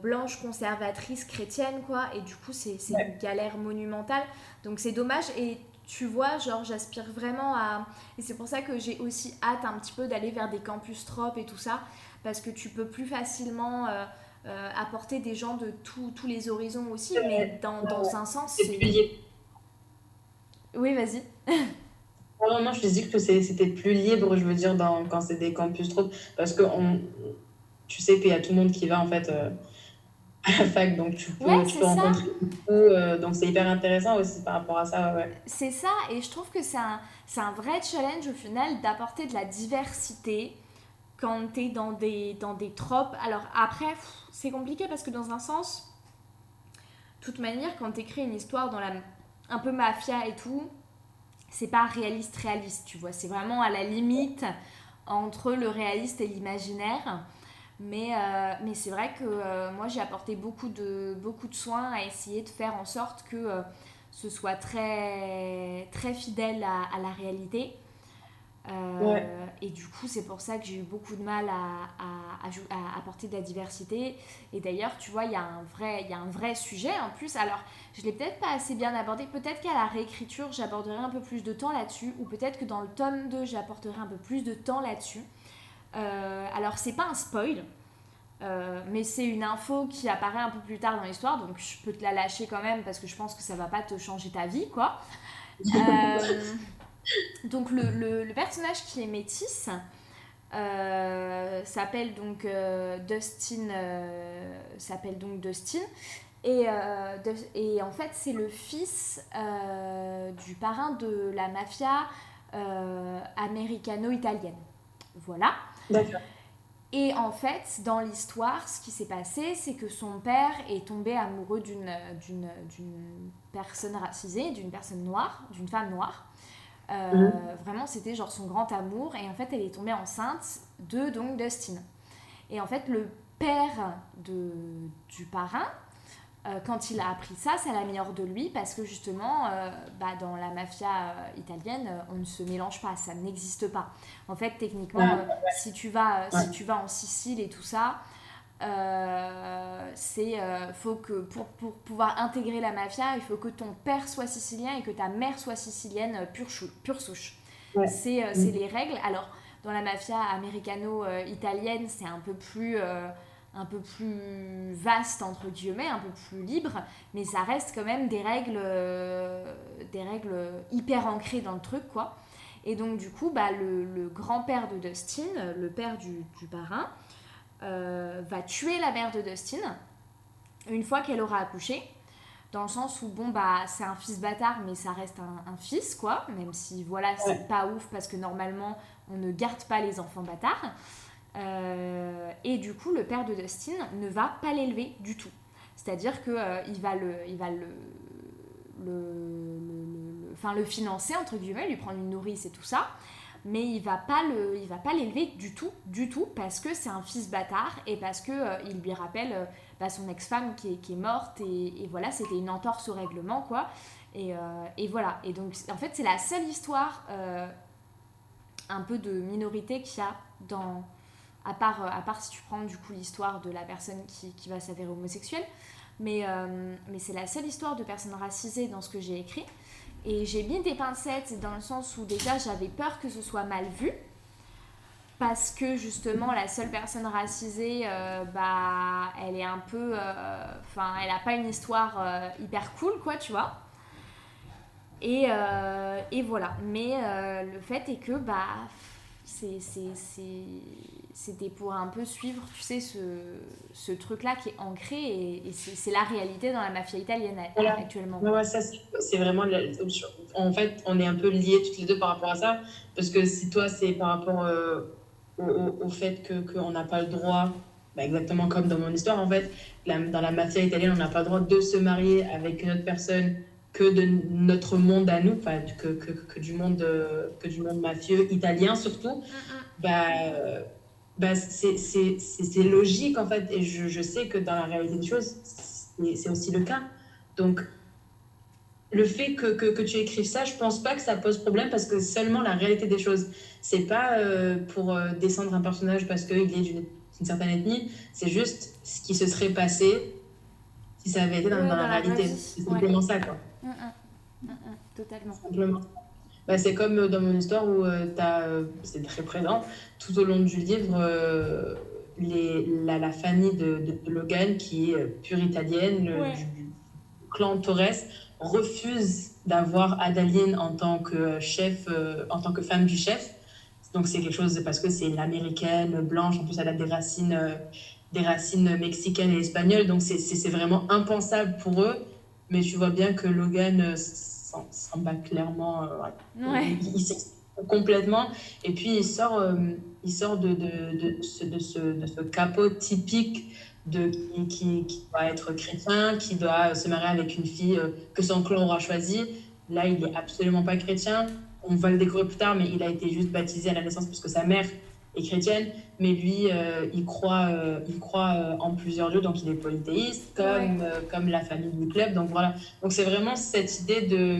blanches conservatrices chrétiennes quoi. Et du coup c'est une galère monumentale. Donc c'est dommage. Et tu vois, genre j'aspire vraiment à... Et c'est pour ça que j'ai aussi hâte un petit peu d'aller vers des campus trop et tout ça, parce que tu peux plus facilement euh, euh, apporter des gens de tous les horizons aussi, mais dans, dans un sens... c'est... Oui, vas-y. Non, non, je te dis que c'était plus libre, je veux dire, dans, quand c'est des campus trop, parce que on, tu sais qu'il y a tout le monde qui va en fait... Euh, à la fac, donc tu peux, rencontrer euh, donc c'est hyper intéressant aussi par rapport à ça. C'est ça, et je trouve que c'est un, un vrai challenge au final d'apporter de la diversité quand tu es dans des, dans des tropes. Alors après, c'est compliqué parce que dans un sens, de toute manière, quand tu écris une histoire dans la un peu mafia et tout, c'est pas réaliste réaliste, tu vois, c'est vraiment à la limite entre le réaliste et l'imaginaire. Mais, euh, c'est vrai que euh, moi, j'ai apporté beaucoup de, beaucoup de soins à essayer de faire en sorte que euh, ce soit très, fidèle à la réalité. Et du coup, c'est pour ça que j'ai eu beaucoup de mal à, à, à, apporter de la diversité. Et d'ailleurs, tu vois, il y, a un vrai, y a un vrai sujet en plus. Alors, je ne l'ai peut-être pas assez bien abordé. Peut-être qu'à la réécriture, j'aborderai un peu plus de temps là-dessus. Ou peut-être que dans le tome 2, j'apporterai un peu plus de temps là-dessus. Euh, alors, c'est pas un spoil, euh, mais c'est une info qui apparaît un peu plus tard dans l'histoire, donc je peux te la lâcher quand même parce que je pense que ça va pas te changer ta vie, quoi. Euh, donc, le, le, personnage qui est métisse s'appelle donc Dustin. s'appelle donc Dustin. Et, et, en fait, c'est le fils du parrain de la mafia américano-italienne. Voilà. Et en fait, dans l'histoire, ce qui s'est passé, c'est que son père est tombé amoureux d'une, d'une, d'une personne racisée, d'une personne noire, d'une femme noire. Euh, mhm. Vraiment, c'était genre son grand amour. Et en fait, elle est tombée enceinte de donc Dustin. Et en fait, le père de, du parrain euh, quand il a appris ça, ça l'a mis hors de lui parce que justement, euh, bah, dans la mafia euh, italienne, on ne se mélange pas, ça n'existe pas. En fait, techniquement, si, tu vas, si tu vas en Sicile et tout ça, c'est faut que pour, pour, pouvoir intégrer la mafia, il faut que ton père soit sicilien et que ta mère soit sicilienne pure, pure souche. C'est mm. les règles. Alors, dans la mafia américano-italienne, c'est un peu plus un peu plus vaste entre guillemets, un peu plus libre, mais ça reste quand même des règles, euh, des règles hyper ancrées dans le truc quoi. Et donc du coup, bah, le, grand-père de Dustin, le père du, parrain, euh, va tuer la mère de Dustin une fois qu'elle aura accouché. Dans le sens où, bon, bah, c'est un fils bâtard, mais ça reste un, fils, quoi. Même si, voilà, c'est pas ouf parce que normalement, on ne garde pas les enfants bâtards. Euh, et du coup, le père de Dustin ne va pas l'élever du tout. C'est-à-dire qu'il euh, il va, le, il va le, le, le financer, entre guillemets, lui prendre une nourrice et tout ça. Mais il va pas le, il va pas l'élever du tout, du tout, parce que c'est un fils bâtard et parce que euh, il lui rappelle bah, son ex-femme qui est, qui est, morte et, et voilà, c'était une entorse au règlement, quoi. Et, et, voilà. Et donc, en fait, c'est la seule histoire un peu de minorité qu'il y a dans, à part, euh, à part si tu prends du coup l'histoire de la personne qui, qui va s'avérer homosexuelle. mais, mais c'est la seule histoire de personnes racisées dans ce que j'ai écrit. Et j'ai mis des pincettes dans le sens où déjà j'avais peur que ce soit mal vu. Parce que justement, la seule personne racisée, euh, bah, elle est un peu. Euh, enfin, elle n'a pas une histoire euh, hyper cool, quoi, tu vois. Et, et voilà. Mais le fait est que, bah, c'était pour un peu suivre, tu sais, ce, ce truc-là qui est ancré et, c'est la réalité dans la mafia italienne actuellement. Ouais, ça, c'est vraiment. En fait, on est un peu liés toutes les deux par rapport à ça. Parce que si toi, c'est par rapport euh, au, au, fait qu'on n'a pas le droit, bah, exactement comme dans mon histoire, en fait, dans la mafia italienne, on n'a pas le droit de se marier avec une autre personne que de notre monde à nous, que, que, que, du monde, que du monde mafieux italien surtout. Mm, mm. Bah, bah, c'est logique en fait. Et je, je, sais que dans la réalité des choses, c'est aussi le cas. Donc, le fait que, que, que, tu écrives ça, je pense pas que ça pose problème parce que seulement la réalité des choses. C'est pas euh, pour euh, descendre un personnage parce qu'il est d'une certaine ethnie, c'est juste ce qui se serait passé si ça avait été dans, dans, la, réalité. C'est simplement ça, quoi. Mm, mm. Mm, totalement. Simplement. Bah, c'est comme euh, dans mon histoire où euh, euh, c'est très présent, tout au long du livre, les, la, la, famille de, de, Logan, qui est pure italienne, le, du, clan Torres, refuse d'avoir Adaline en tant que chef, en tant que femme du chef. Donc c'est quelque chose parce que c'est l'américaine blanche, en plus elle a des racines, des racines mexicaines et espagnoles, donc c'est vraiment impensable pour eux. Mais tu vois bien que Logan s'en bat clairement. Euh, il, complètement. Et puis, il sort, euh, il sort de, de, de, ce, de, ce, de ce capot typique de, qui, qui, doit être chrétien, qui doit se marier avec une fille euh, que son clan aura choisie. Là, il n'est absolument pas chrétien. On va le découvrir plus tard, mais il a été juste baptisé à la naissance parce que sa mère est chrétienne, mais lui, il croit, il croit en plusieurs dieux, donc il est polythéiste, comme, comme la famille du club. Donc voilà. Donc c'est vraiment cette idée de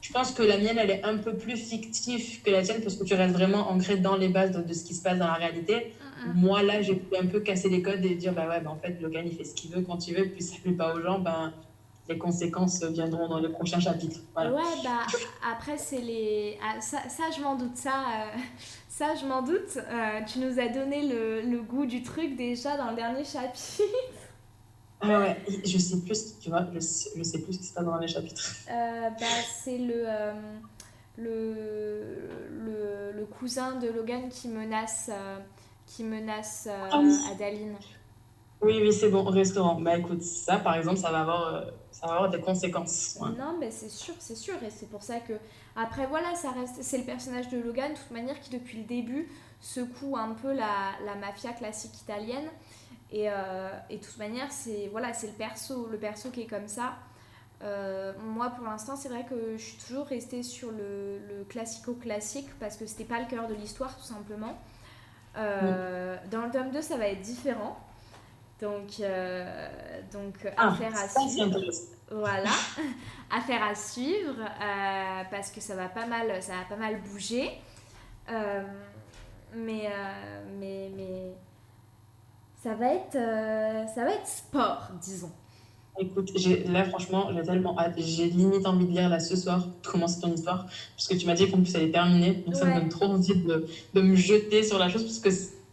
je pense que la mienne, elle est un peu plus fictive que la tienne parce que tu restes vraiment ancré dans les bases de, ce qui se passe dans la réalité. Moi, là, j'ai pu un peu casser les codes et dire, bah ouais, bah, en fait, Logan, il fait ce qu'il veut quand il veut, puis ça ne plaît pas aux gens, ben, les conséquences viendront dans les prochains chapitres. Ouais, bah après, c'est les. Ah, ça, ça, je m'en doute, ça, euh, ça, je m'en doute. Euh, tu nous as donné le, le goût du truc déjà dans le dernier chapitre. Ah ouais, je sais plus, tu vois, je sais, je sais plus ce qui se passe dans les chapitres. Euh, bah, c'est le, le, le, le, cousin de Logan qui menace, qui menace ah Adaline. Oui, oui, c'est bon, au restaurant. Bah écoute, ça par exemple, ça va avoir, ça va avoir des conséquences. Non, mais c'est sûr, c'est sûr. Et c'est pour ça que. Après, voilà, ça reste. C'est le personnage de Logan, de toute manière, qui depuis le début secoue un peu la, la mafia classique italienne. Et, euh, et, de toute manière, c'est voilà, le perso, le perso qui est comme ça. Euh, moi, pour l'instant, c'est vrai que je suis toujours restée sur le, le classico-classique parce que c'était pas le cœur de l'histoire, tout simplement. Euh, dans le tome 2, ça va être différent. Donc, donc ah, affaire à suivre. Voilà, affaire à suivre parce que ça va pas mal, ça va pas mal bouger. mais, mais, mais ça va être, euh, ça va être sport, disons. Écoute, là franchement, j'ai tellement hâte. J'ai limite envie de lire là ce soir, commencer ton histoire, parce que tu m'as dit qu'en plus elle est terminée. Donc ça me donne trop envie de, de, me jeter sur la chose, parce que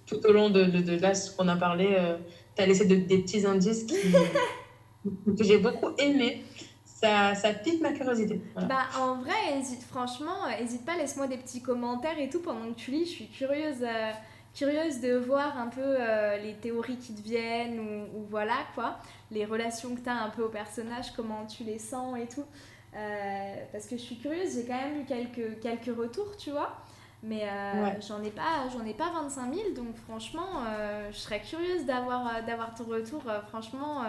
tout au long de, de, de là, ce qu'on a parlé, euh, tu as laissé des petits indices qui, que j'ai beaucoup aimé. Ça, ça, pique ma curiosité. Bah, en vrai, hésite, franchement, n'hésite pas, laisse-moi des petits commentaires et tout pendant que tu lis. Je suis curieuse. Euh, curieuse de voir un peu euh, les théories qui te viennent ou, voilà quoi, les relations que tu as un peu au personnage, comment tu les sens et tout. Euh, parce que je suis curieuse, j'ai quand même eu quelques, quelques retours, tu vois. Mais euh, j'en ai pas j'en ai pas 25 000 donc franchement je serais curieuse d'avoir d'avoir ton retour franchement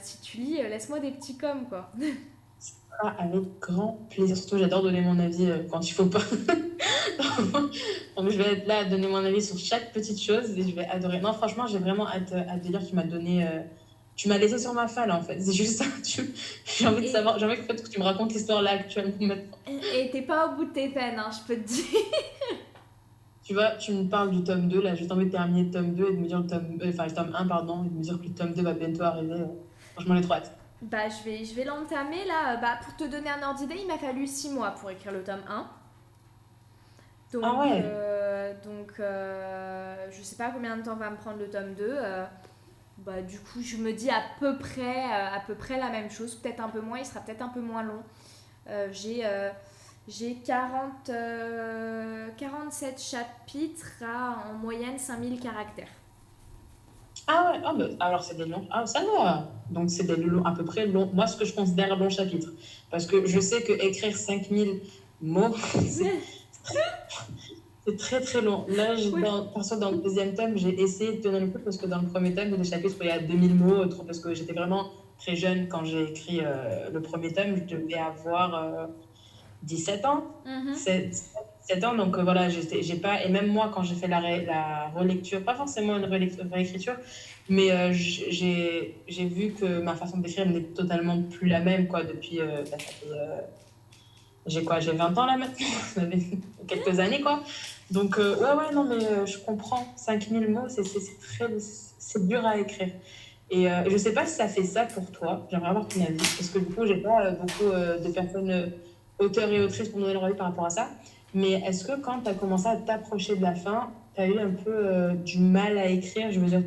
si tu lis laisse-moi des petits coms quoi avec grand plaisir. Surtout, j'adore donner mon avis euh, quand il faut pas. Donc, je vais être là à donner mon avis sur chaque petite chose et je vais adorer. Non, franchement, j'ai vraiment hâte, hâte de que tu m'as donné. Tu m'as laissé sur ma falle en fait. C'est juste ça. J'ai envie de savoir. J'ai envie que, tu me racontes l'histoire là actuellement maintenant. Et t'es pas au bout de tes peines, hein, je peux te dire. tu vois, tu me parles du tome 2, là, j'ai envie de terminer le tome 2 et de me dire le tome. Euh, enfin, le tome 1, pardon, et de me dire que le tome 2 va bientôt arriver. Franchement, trop hâte. Bah, je vais, je vais l'entamer là. Bah, pour te donner un ordre d'idée, il m'a fallu 6 mois pour écrire le tome 1. Donc, Ah ouais. euh, donc euh, je sais pas combien de temps va me prendre le tome 2. euh, bah, du coup, je me dis à peu près, euh, à peu près la même chose. Peut-être un peu moins, il sera peut-être un peu moins long. Euh, j'ai euh, j'ai 40, euh, 47 chapitres à en moyenne 5000 caractères. Ah ouais, ah bah, alors c'est des longs. Ah, ça va. Donc c'est des longs, à peu près longs. Moi, ce que je considère long chapitre. Parce que je sais que écrire 5000 mots, c'est très très long. Là, je- Oui. dans, le deuxième tome, j'ai essayé de tenir le coup parce que dans le premier tome, il y a des chapitres il y a 2000 mots, trop- parce que j'étais vraiment très jeune quand j'ai écrit euh, le premier tome. Je devais avoir euh, 17 ans. Mhm. 7, 7 ans, donc euh, voilà, j'ai pas. Et même moi, quand j'ai fait la, ré- la relecture, pas forcément une réécriture, mais euh, j'ai vu que ma façon d'écrire n'est totalement plus la même, quoi, depuis. euh, bah, j'ai quoi J'ai 20 ans là maintenant, quelques années, quoi. Donc, euh, ouais, ouais, non, mais euh, je comprends. 5000 mots, c'est très. C'est dur à écrire. Et euh, je sais pas si ça fait ça pour toi, j'aimerais avoir ton avis, parce que du coup, j'ai pas euh, beaucoup de personnes. auteurs et autrices pour me donner leur avis par rapport à ça. Mais est-ce que quand tu as commencé à t'approcher de la fin, tu as eu un peu du mal à écrire? Je veux dire,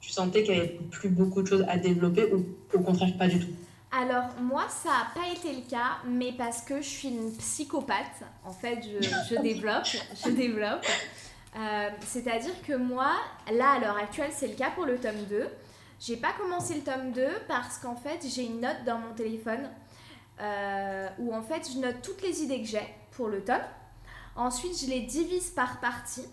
tu sentais qu'il n'y avait plus beaucoup de choses à développer ou au contraire pas du tout? Alors, moi, ça n'a pas été le cas, mais parce que je suis une psychopathe. En fait, je, je développe, je développe. Euh, C'est-à-dire que moi, là, à l'heure actuelle, c'est le cas pour le tome 2. J'ai pas commencé le tome 2 parce qu'en fait, j'ai une note dans mon téléphone euh, où en fait, je note toutes les idées que j'ai pour le tome. Ensuite, je les divise par partie.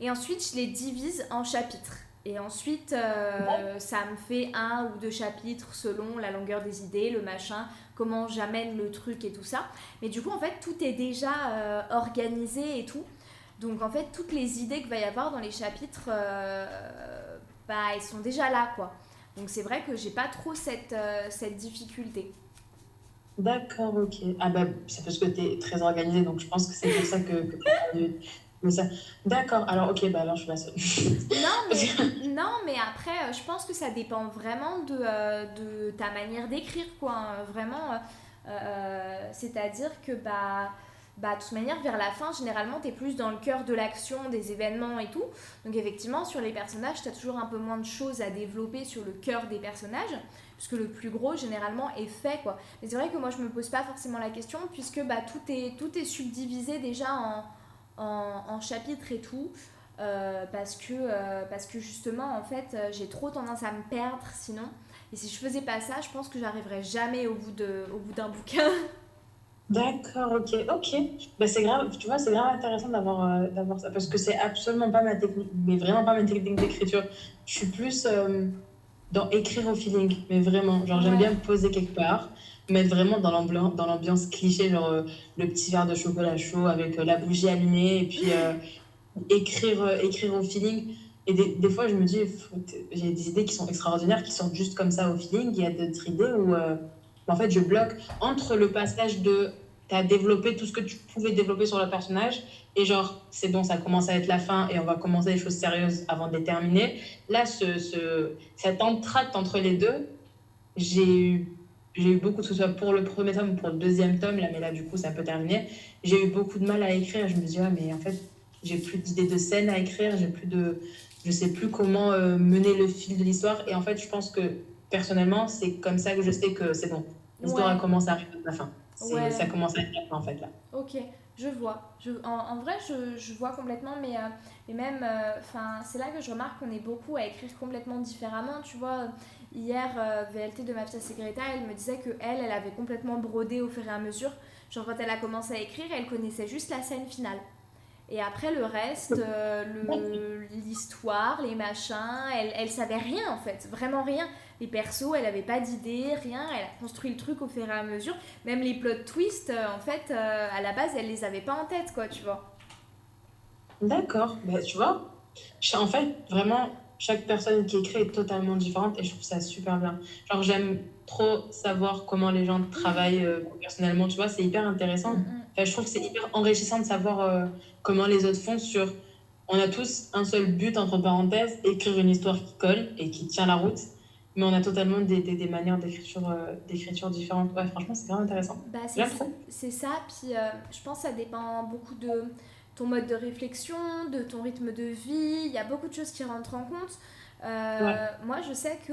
Et ensuite, je les divise en chapitres. Et ensuite, euh, ça me fait un ou deux chapitres selon la longueur des idées, le machin, comment j'amène le truc et tout ça. Mais du coup, en fait, tout est déjà euh, organisé et tout. Donc, en fait, toutes les idées qu'il va y avoir dans les chapitres, euh, bah, elles sont déjà là, quoi. Donc, c'est vrai que j'ai pas trop cette, cette difficulté. D'accord, ok. Ah bah, c'est parce que tu es très organisée, donc je pense que c'est pour ça que, que mais ça. D'accord, alors ok, bah alors je suis la seule. Non, mais, non, mais après, euh, je pense que ça dépend vraiment de, euh, de ta manière d'écrire, quoi. hein. Vraiment, euh, c'est-à-dire que, bah, bah, de toute manière, vers la fin, généralement, tu es plus dans le cœur de l'action, des événements et tout. Donc, effectivement, sur les personnages, tu as toujours un peu moins de choses à développer sur le cœur des personnages, puisque le plus gros, généralement, est fait, quoi. Mais c'est vrai que moi, je me pose pas forcément la question, puisque bah, tout, est, tout est subdivisé déjà en, en, en chapitres et tout. Euh, parce, que, euh, parce que justement, en fait, euh, j'ai trop tendance à me perdre sinon. Et si je faisais pas ça, je pense que j'arriverais jamais au bout de- au bout d'un bouquin. D'accord, ok, ok. Bah, c'est grave, tu vois, c'est grave intéressant d'avoir euh, d'avoir ça parce que c'est absolument pas ma technique, mais vraiment pas ma technique d'écriture. Je suis plus dans écrire au feeling, mais vraiment, genre j'aime Ouais. bien me poser quelque part, mettre vraiment dans l'ambiance, dans l'ambiance cliché, genre euh, le petit verre de chocolat chaud avec euh, la bougie allumée et puis euh, écrire, écrire au feeling. Et des, des fois, je me dis, j'ai des idées qui sont extraordinaires, qui sortent juste comme ça au feeling. Il y a d'autres idées où, en fait, je bloque entre le passage de tu as développé tout ce que tu pouvais développer sur le personnage et genre, c'est bon, ça commence à être la fin et on va commencer les choses sérieuses avant de les terminer. Là, ce, ce, cet entracte entre les deux, j'ai eu, j'ai eu beaucoup, que ce soit pour le premier tome ou pour le deuxième tome, là, mais là, du coup, c'est un peu terminé. J'ai eu beaucoup de mal à écrire. Je me dis, ah, mais en fait, j'ai plus d'idées de scène à écrire, j'ai plus de. Je sais plus comment euh, mener le fil de l'histoire. Et en fait, je pense que personnellement, c'est comme ça que je sais que c'est bon. L'histoire Ouais. commence à arriver à la fin. Ouais. Ça commence à être la fin, en fait, là. Ok, je vois. Je, en, en vrai, je, je vois complètement, mais, euh, mais même, euh, c'est là que je remarque qu'on est beaucoup à écrire complètement différemment. Tu vois, hier, euh, VLT de Mafia Segreta, elle me disait que elle, elle avait complètement brodé au fur et à mesure. Genre, quand elle a commencé à écrire, elle connaissait juste la scène finale. Et après, le reste, euh, l'histoire, les machins, elle, elle savait rien en fait, vraiment rien. Les persos, elle avait pas d'idée, rien. Elle a construit le truc au fur et à mesure. Même les plot twists, euh, en fait, à la base, elle les avait pas en tête, quoi, tu vois. D'accord. Bah, tu vois, en fait, vraiment, chaque personne qui écrit est totalement différente et je trouve ça super bien. Genre, j'aime trop savoir comment les gens travaillent euh, personnellement, tu vois, c'est hyper intéressant. Mm, Enfin, je trouve que c'est hyper enrichissant de savoir euh, comment les autres font sur... On a tous un seul but, entre parenthèses, écrire une histoire qui colle et qui tient la route. mais on a totalement des, des, des manières d'écriture euh, d'écriture différentes. Ouais, franchement, c'est vraiment intéressant. Bah, c'est ça, puis euh, je pense que ça dépend beaucoup de ton mode de réflexion, de ton rythme de vie, il y a beaucoup de choses qui rentrent en compte. Euh, moi, je sais que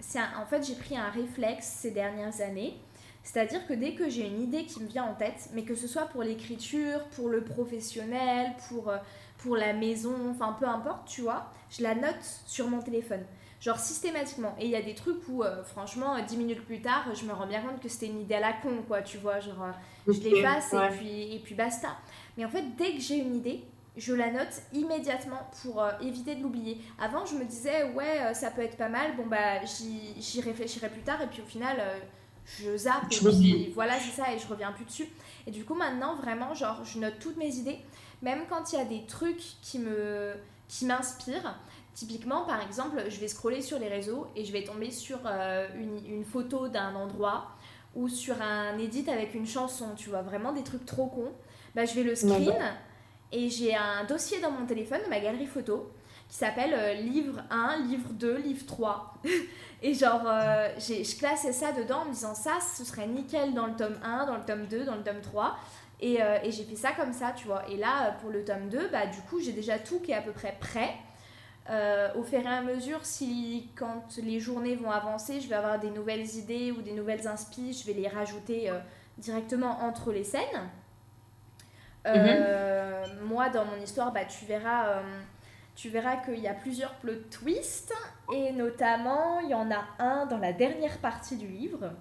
c'est en fait, j'ai pris un réflexe ces dernières années. C'est-à-dire que dès que j'ai une idée qui me vient en tête, mais que ce soit pour l'écriture, pour le professionnel, pour, pour la maison, enfin peu importe, tu vois, je la note sur mon téléphone. Genre systématiquement. Et il y a des trucs où, euh, franchement, dix minutes plus tard, je me rends bien compte que c'était une idée à la con, quoi, tu vois. Genre, euh, je l'efface et, puis, et puis basta. Mais en fait, dès que j'ai une idée, je la note immédiatement pour euh, éviter de l'oublier. Avant, je me disais, ouais, ça peut être pas mal, bon, bah, j'y réfléchirai plus tard, et puis au final, je zappe, et puis voilà, c'est ça, et je reviens plus dessus. Et du coup, maintenant, vraiment, genre, je note toutes mes idées, même quand il y a des trucs qui me qui m'inspirent. Typiquement, par exemple, je vais scroller sur les réseaux et je vais tomber sur euh, une, une, photo d'un endroit ou sur un edit avec une chanson, tu vois, vraiment des trucs trop cons. Bah, je vais le screen et j'ai un dossier dans mon téléphone, ma galerie photo, qui s'appelle euh, livre 1, livre 2, livre 3. et genre, euh, je classais ça dedans en me disant ça, ce serait nickel dans le tome 1, dans le tome 2, dans le tome 3. Et, et j'ai fait ça comme ça, tu vois. Et là, pour le tome 2, bah, du coup, j'ai déjà tout qui est à peu près prêt. Euh, au fur et à mesure, si quand les journées vont avancer, je vais avoir des nouvelles idées ou des nouvelles inspi, je vais les rajouter euh, directement entre les scènes. Euh. Moi, dans mon histoire, bah, tu verras, tu verras qu'il y a plusieurs plot twists et notamment il y en a un dans la dernière partie du livre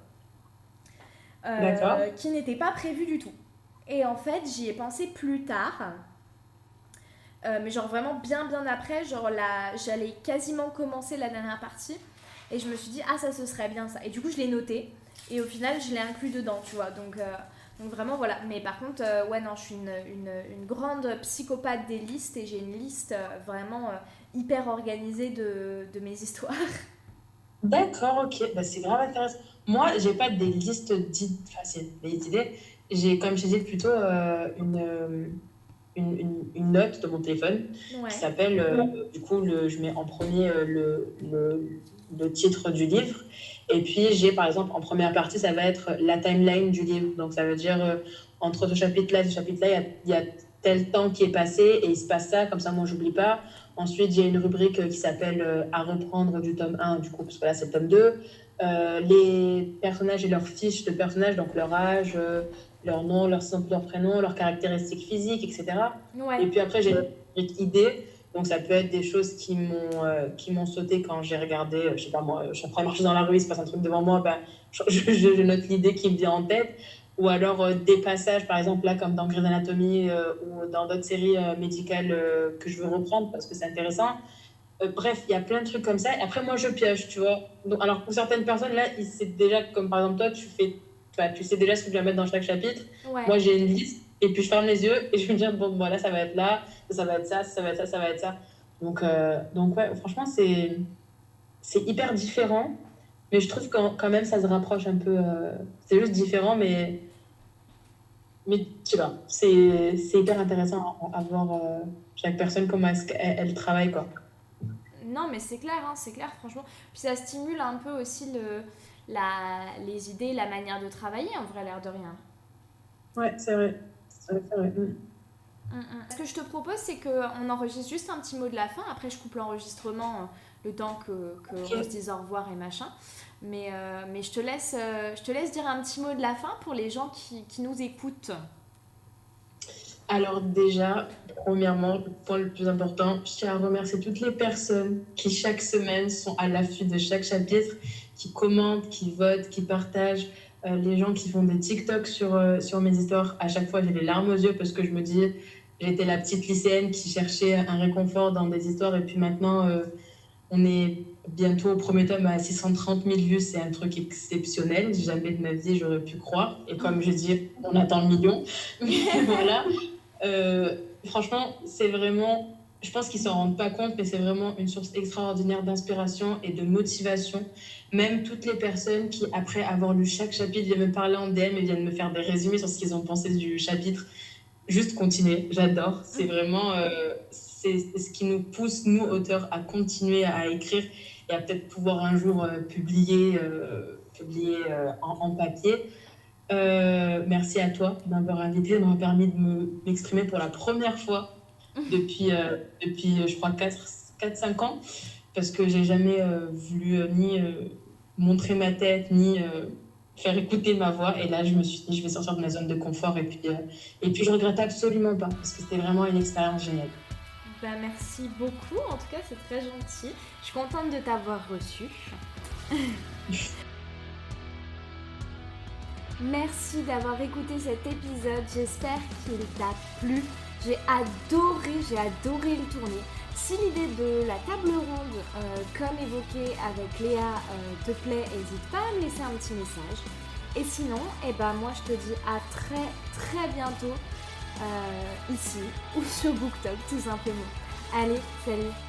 qui n'était pas prévu du tout. Et en fait, j'y ai pensé plus tard. Euh, mais genre vraiment bien bien après, genre là, j'allais quasiment commencer la dernière partie et je me suis dit ah ça ce serait bien ça. Et du coup je l'ai noté et au final je l'ai inclus dedans, tu vois. Donc, euh, donc vraiment voilà. Mais par contre euh, ouais non je suis une, une, une, grande psychopathe des listes et j'ai une liste vraiment hyper organisée de, de, mes histoires. D'accord ok, bah, c'est grave intéressant. Moi j'ai pas des listes dites, enfin des idées, j'ai comme je disais plutôt une une, une, note de mon téléphone qui s'appelle, euh, du coup, le, je mets en premier euh, le, le, le, titre du livre. Et puis, j'ai par exemple, en première partie, ça va être la timeline du livre. Donc, ça veut dire, euh, entre ce chapitre-là et ce chapitre-là, il y, a tel temps qui est passé et il se passe ça, comme ça, moi, j'oublie pas. Ensuite, j'ai une rubrique qui s'appelle À reprendre du tome 1, du coup, parce que là, c'est le tome 2. les personnages et leurs fiches de personnages, donc leur âge, leur nom, leur, leur prénom, leurs caractéristiques physiques, etc. Et puis après, j'ai une idée. Donc, ça peut être des choses qui m'ont euh, qui m'ont sauté quand j'ai regardé, euh, je sais pas moi, je suis en train de marcher dans la rue, il se passe un truc devant moi, ben, je, je, note l'idée qui me vient en tête. Ou alors euh, des passages, par exemple, là, comme dans Grey's Anatomy ou dans d'autres séries médicales que je veux reprendre parce que c'est intéressant. bref, il y a plein de trucs comme ça. Et après, moi, je pioche, tu vois. Donc, alors, pour certaines personnes, là, c'est déjà comme par exemple toi, tu fais tu sais déjà ce que tu vas mettre dans chaque chapitre. Moi, j'ai une liste et puis je ferme les yeux et je me dis, bon, voilà, ça va être là, ça va être ça, ça va être ça, ça va être ça. Donc, euh, donc ouais, franchement, c'est, c'est hyper différent, mais je trouve que quand même, ça se rapproche un peu. Euh, c'est juste différent, mais, mais tu vois, c'est, c'est hyper intéressant à, voir euh, chaque personne, comment est-ce qu'elle elle travaille, quoi. Non, mais c'est clair, hein, c'est clair, franchement. Puis ça stimule un peu aussi le la, les idées, la manière de travailler, en vrai, l'air de rien. Ouais, c'est vrai. C'est vrai, mm. Mm. Ce que je te propose, c'est qu'on enregistre juste un petit mot de la fin. Après, je coupe l'enregistrement euh, le temps que, que on se dise au revoir et machin. Mais, euh, mais je, te laisse, euh, je te laisse dire un petit mot de la fin pour les gens qui, qui nous écoutent. Alors déjà, premièrement, le point le plus important, je tiens à remercier toutes les personnes qui chaque semaine sont à l'affût de chaque chapitre qui commentent, qui votent, qui partagent, euh, les gens qui font des TikTok sur, euh, sur mes histoires. À chaque fois, j'ai les larmes aux yeux parce que je me dis, j'étais la petite lycéenne qui cherchait un réconfort dans des histoires et puis maintenant, euh, on est bientôt au premier tome à 630 000 vues. C'est un truc exceptionnel. Jamais de ma vie, j'aurais pu croire. Et comme je dis, on attend le million. Mais voilà. franchement, c'est vraiment je pense qu'ils s'en rendent pas compte, mais c'est vraiment une source extraordinaire d'inspiration et de motivation. Même toutes les personnes qui, après avoir lu chaque chapitre, viennent me parler en DM et viennent me faire des résumés sur ce qu'ils ont pensé du chapitre. Juste continuer, j'adore. C'est vraiment euh, c'est ce qui nous pousse, nous, auteurs, à continuer à écrire et à peut-être pouvoir un jour publier, publier en, papier. merci à toi de m'avoir invité, de m'avoir permis de m'exprimer pour la première fois depuis, depuis je crois, 4-5 ans, parce que j'ai jamais voulu ni montrer ma tête, ni faire écouter ma voix. Et là, je me suis dit, je vais sortir de ma zone de confort. Et puis, euh, et puis je regrette absolument pas, parce que c'était vraiment une expérience géniale. Bah, merci beaucoup, en tout cas, c'est très gentil. Je suis contente de t'avoir reçu. Merci d'avoir écouté cet épisode, j'espère qu'il t'a plu. J'ai adoré, j'ai adoré le tourner. Si l'idée de la table ronde, euh, comme évoqué avec Léa, euh, te plaît, n'hésite pas à me laisser un petit message. Et sinon, eh ben, moi je te dis à très très bientôt euh, ici ou sur BookTok tout simplement. Allez, salut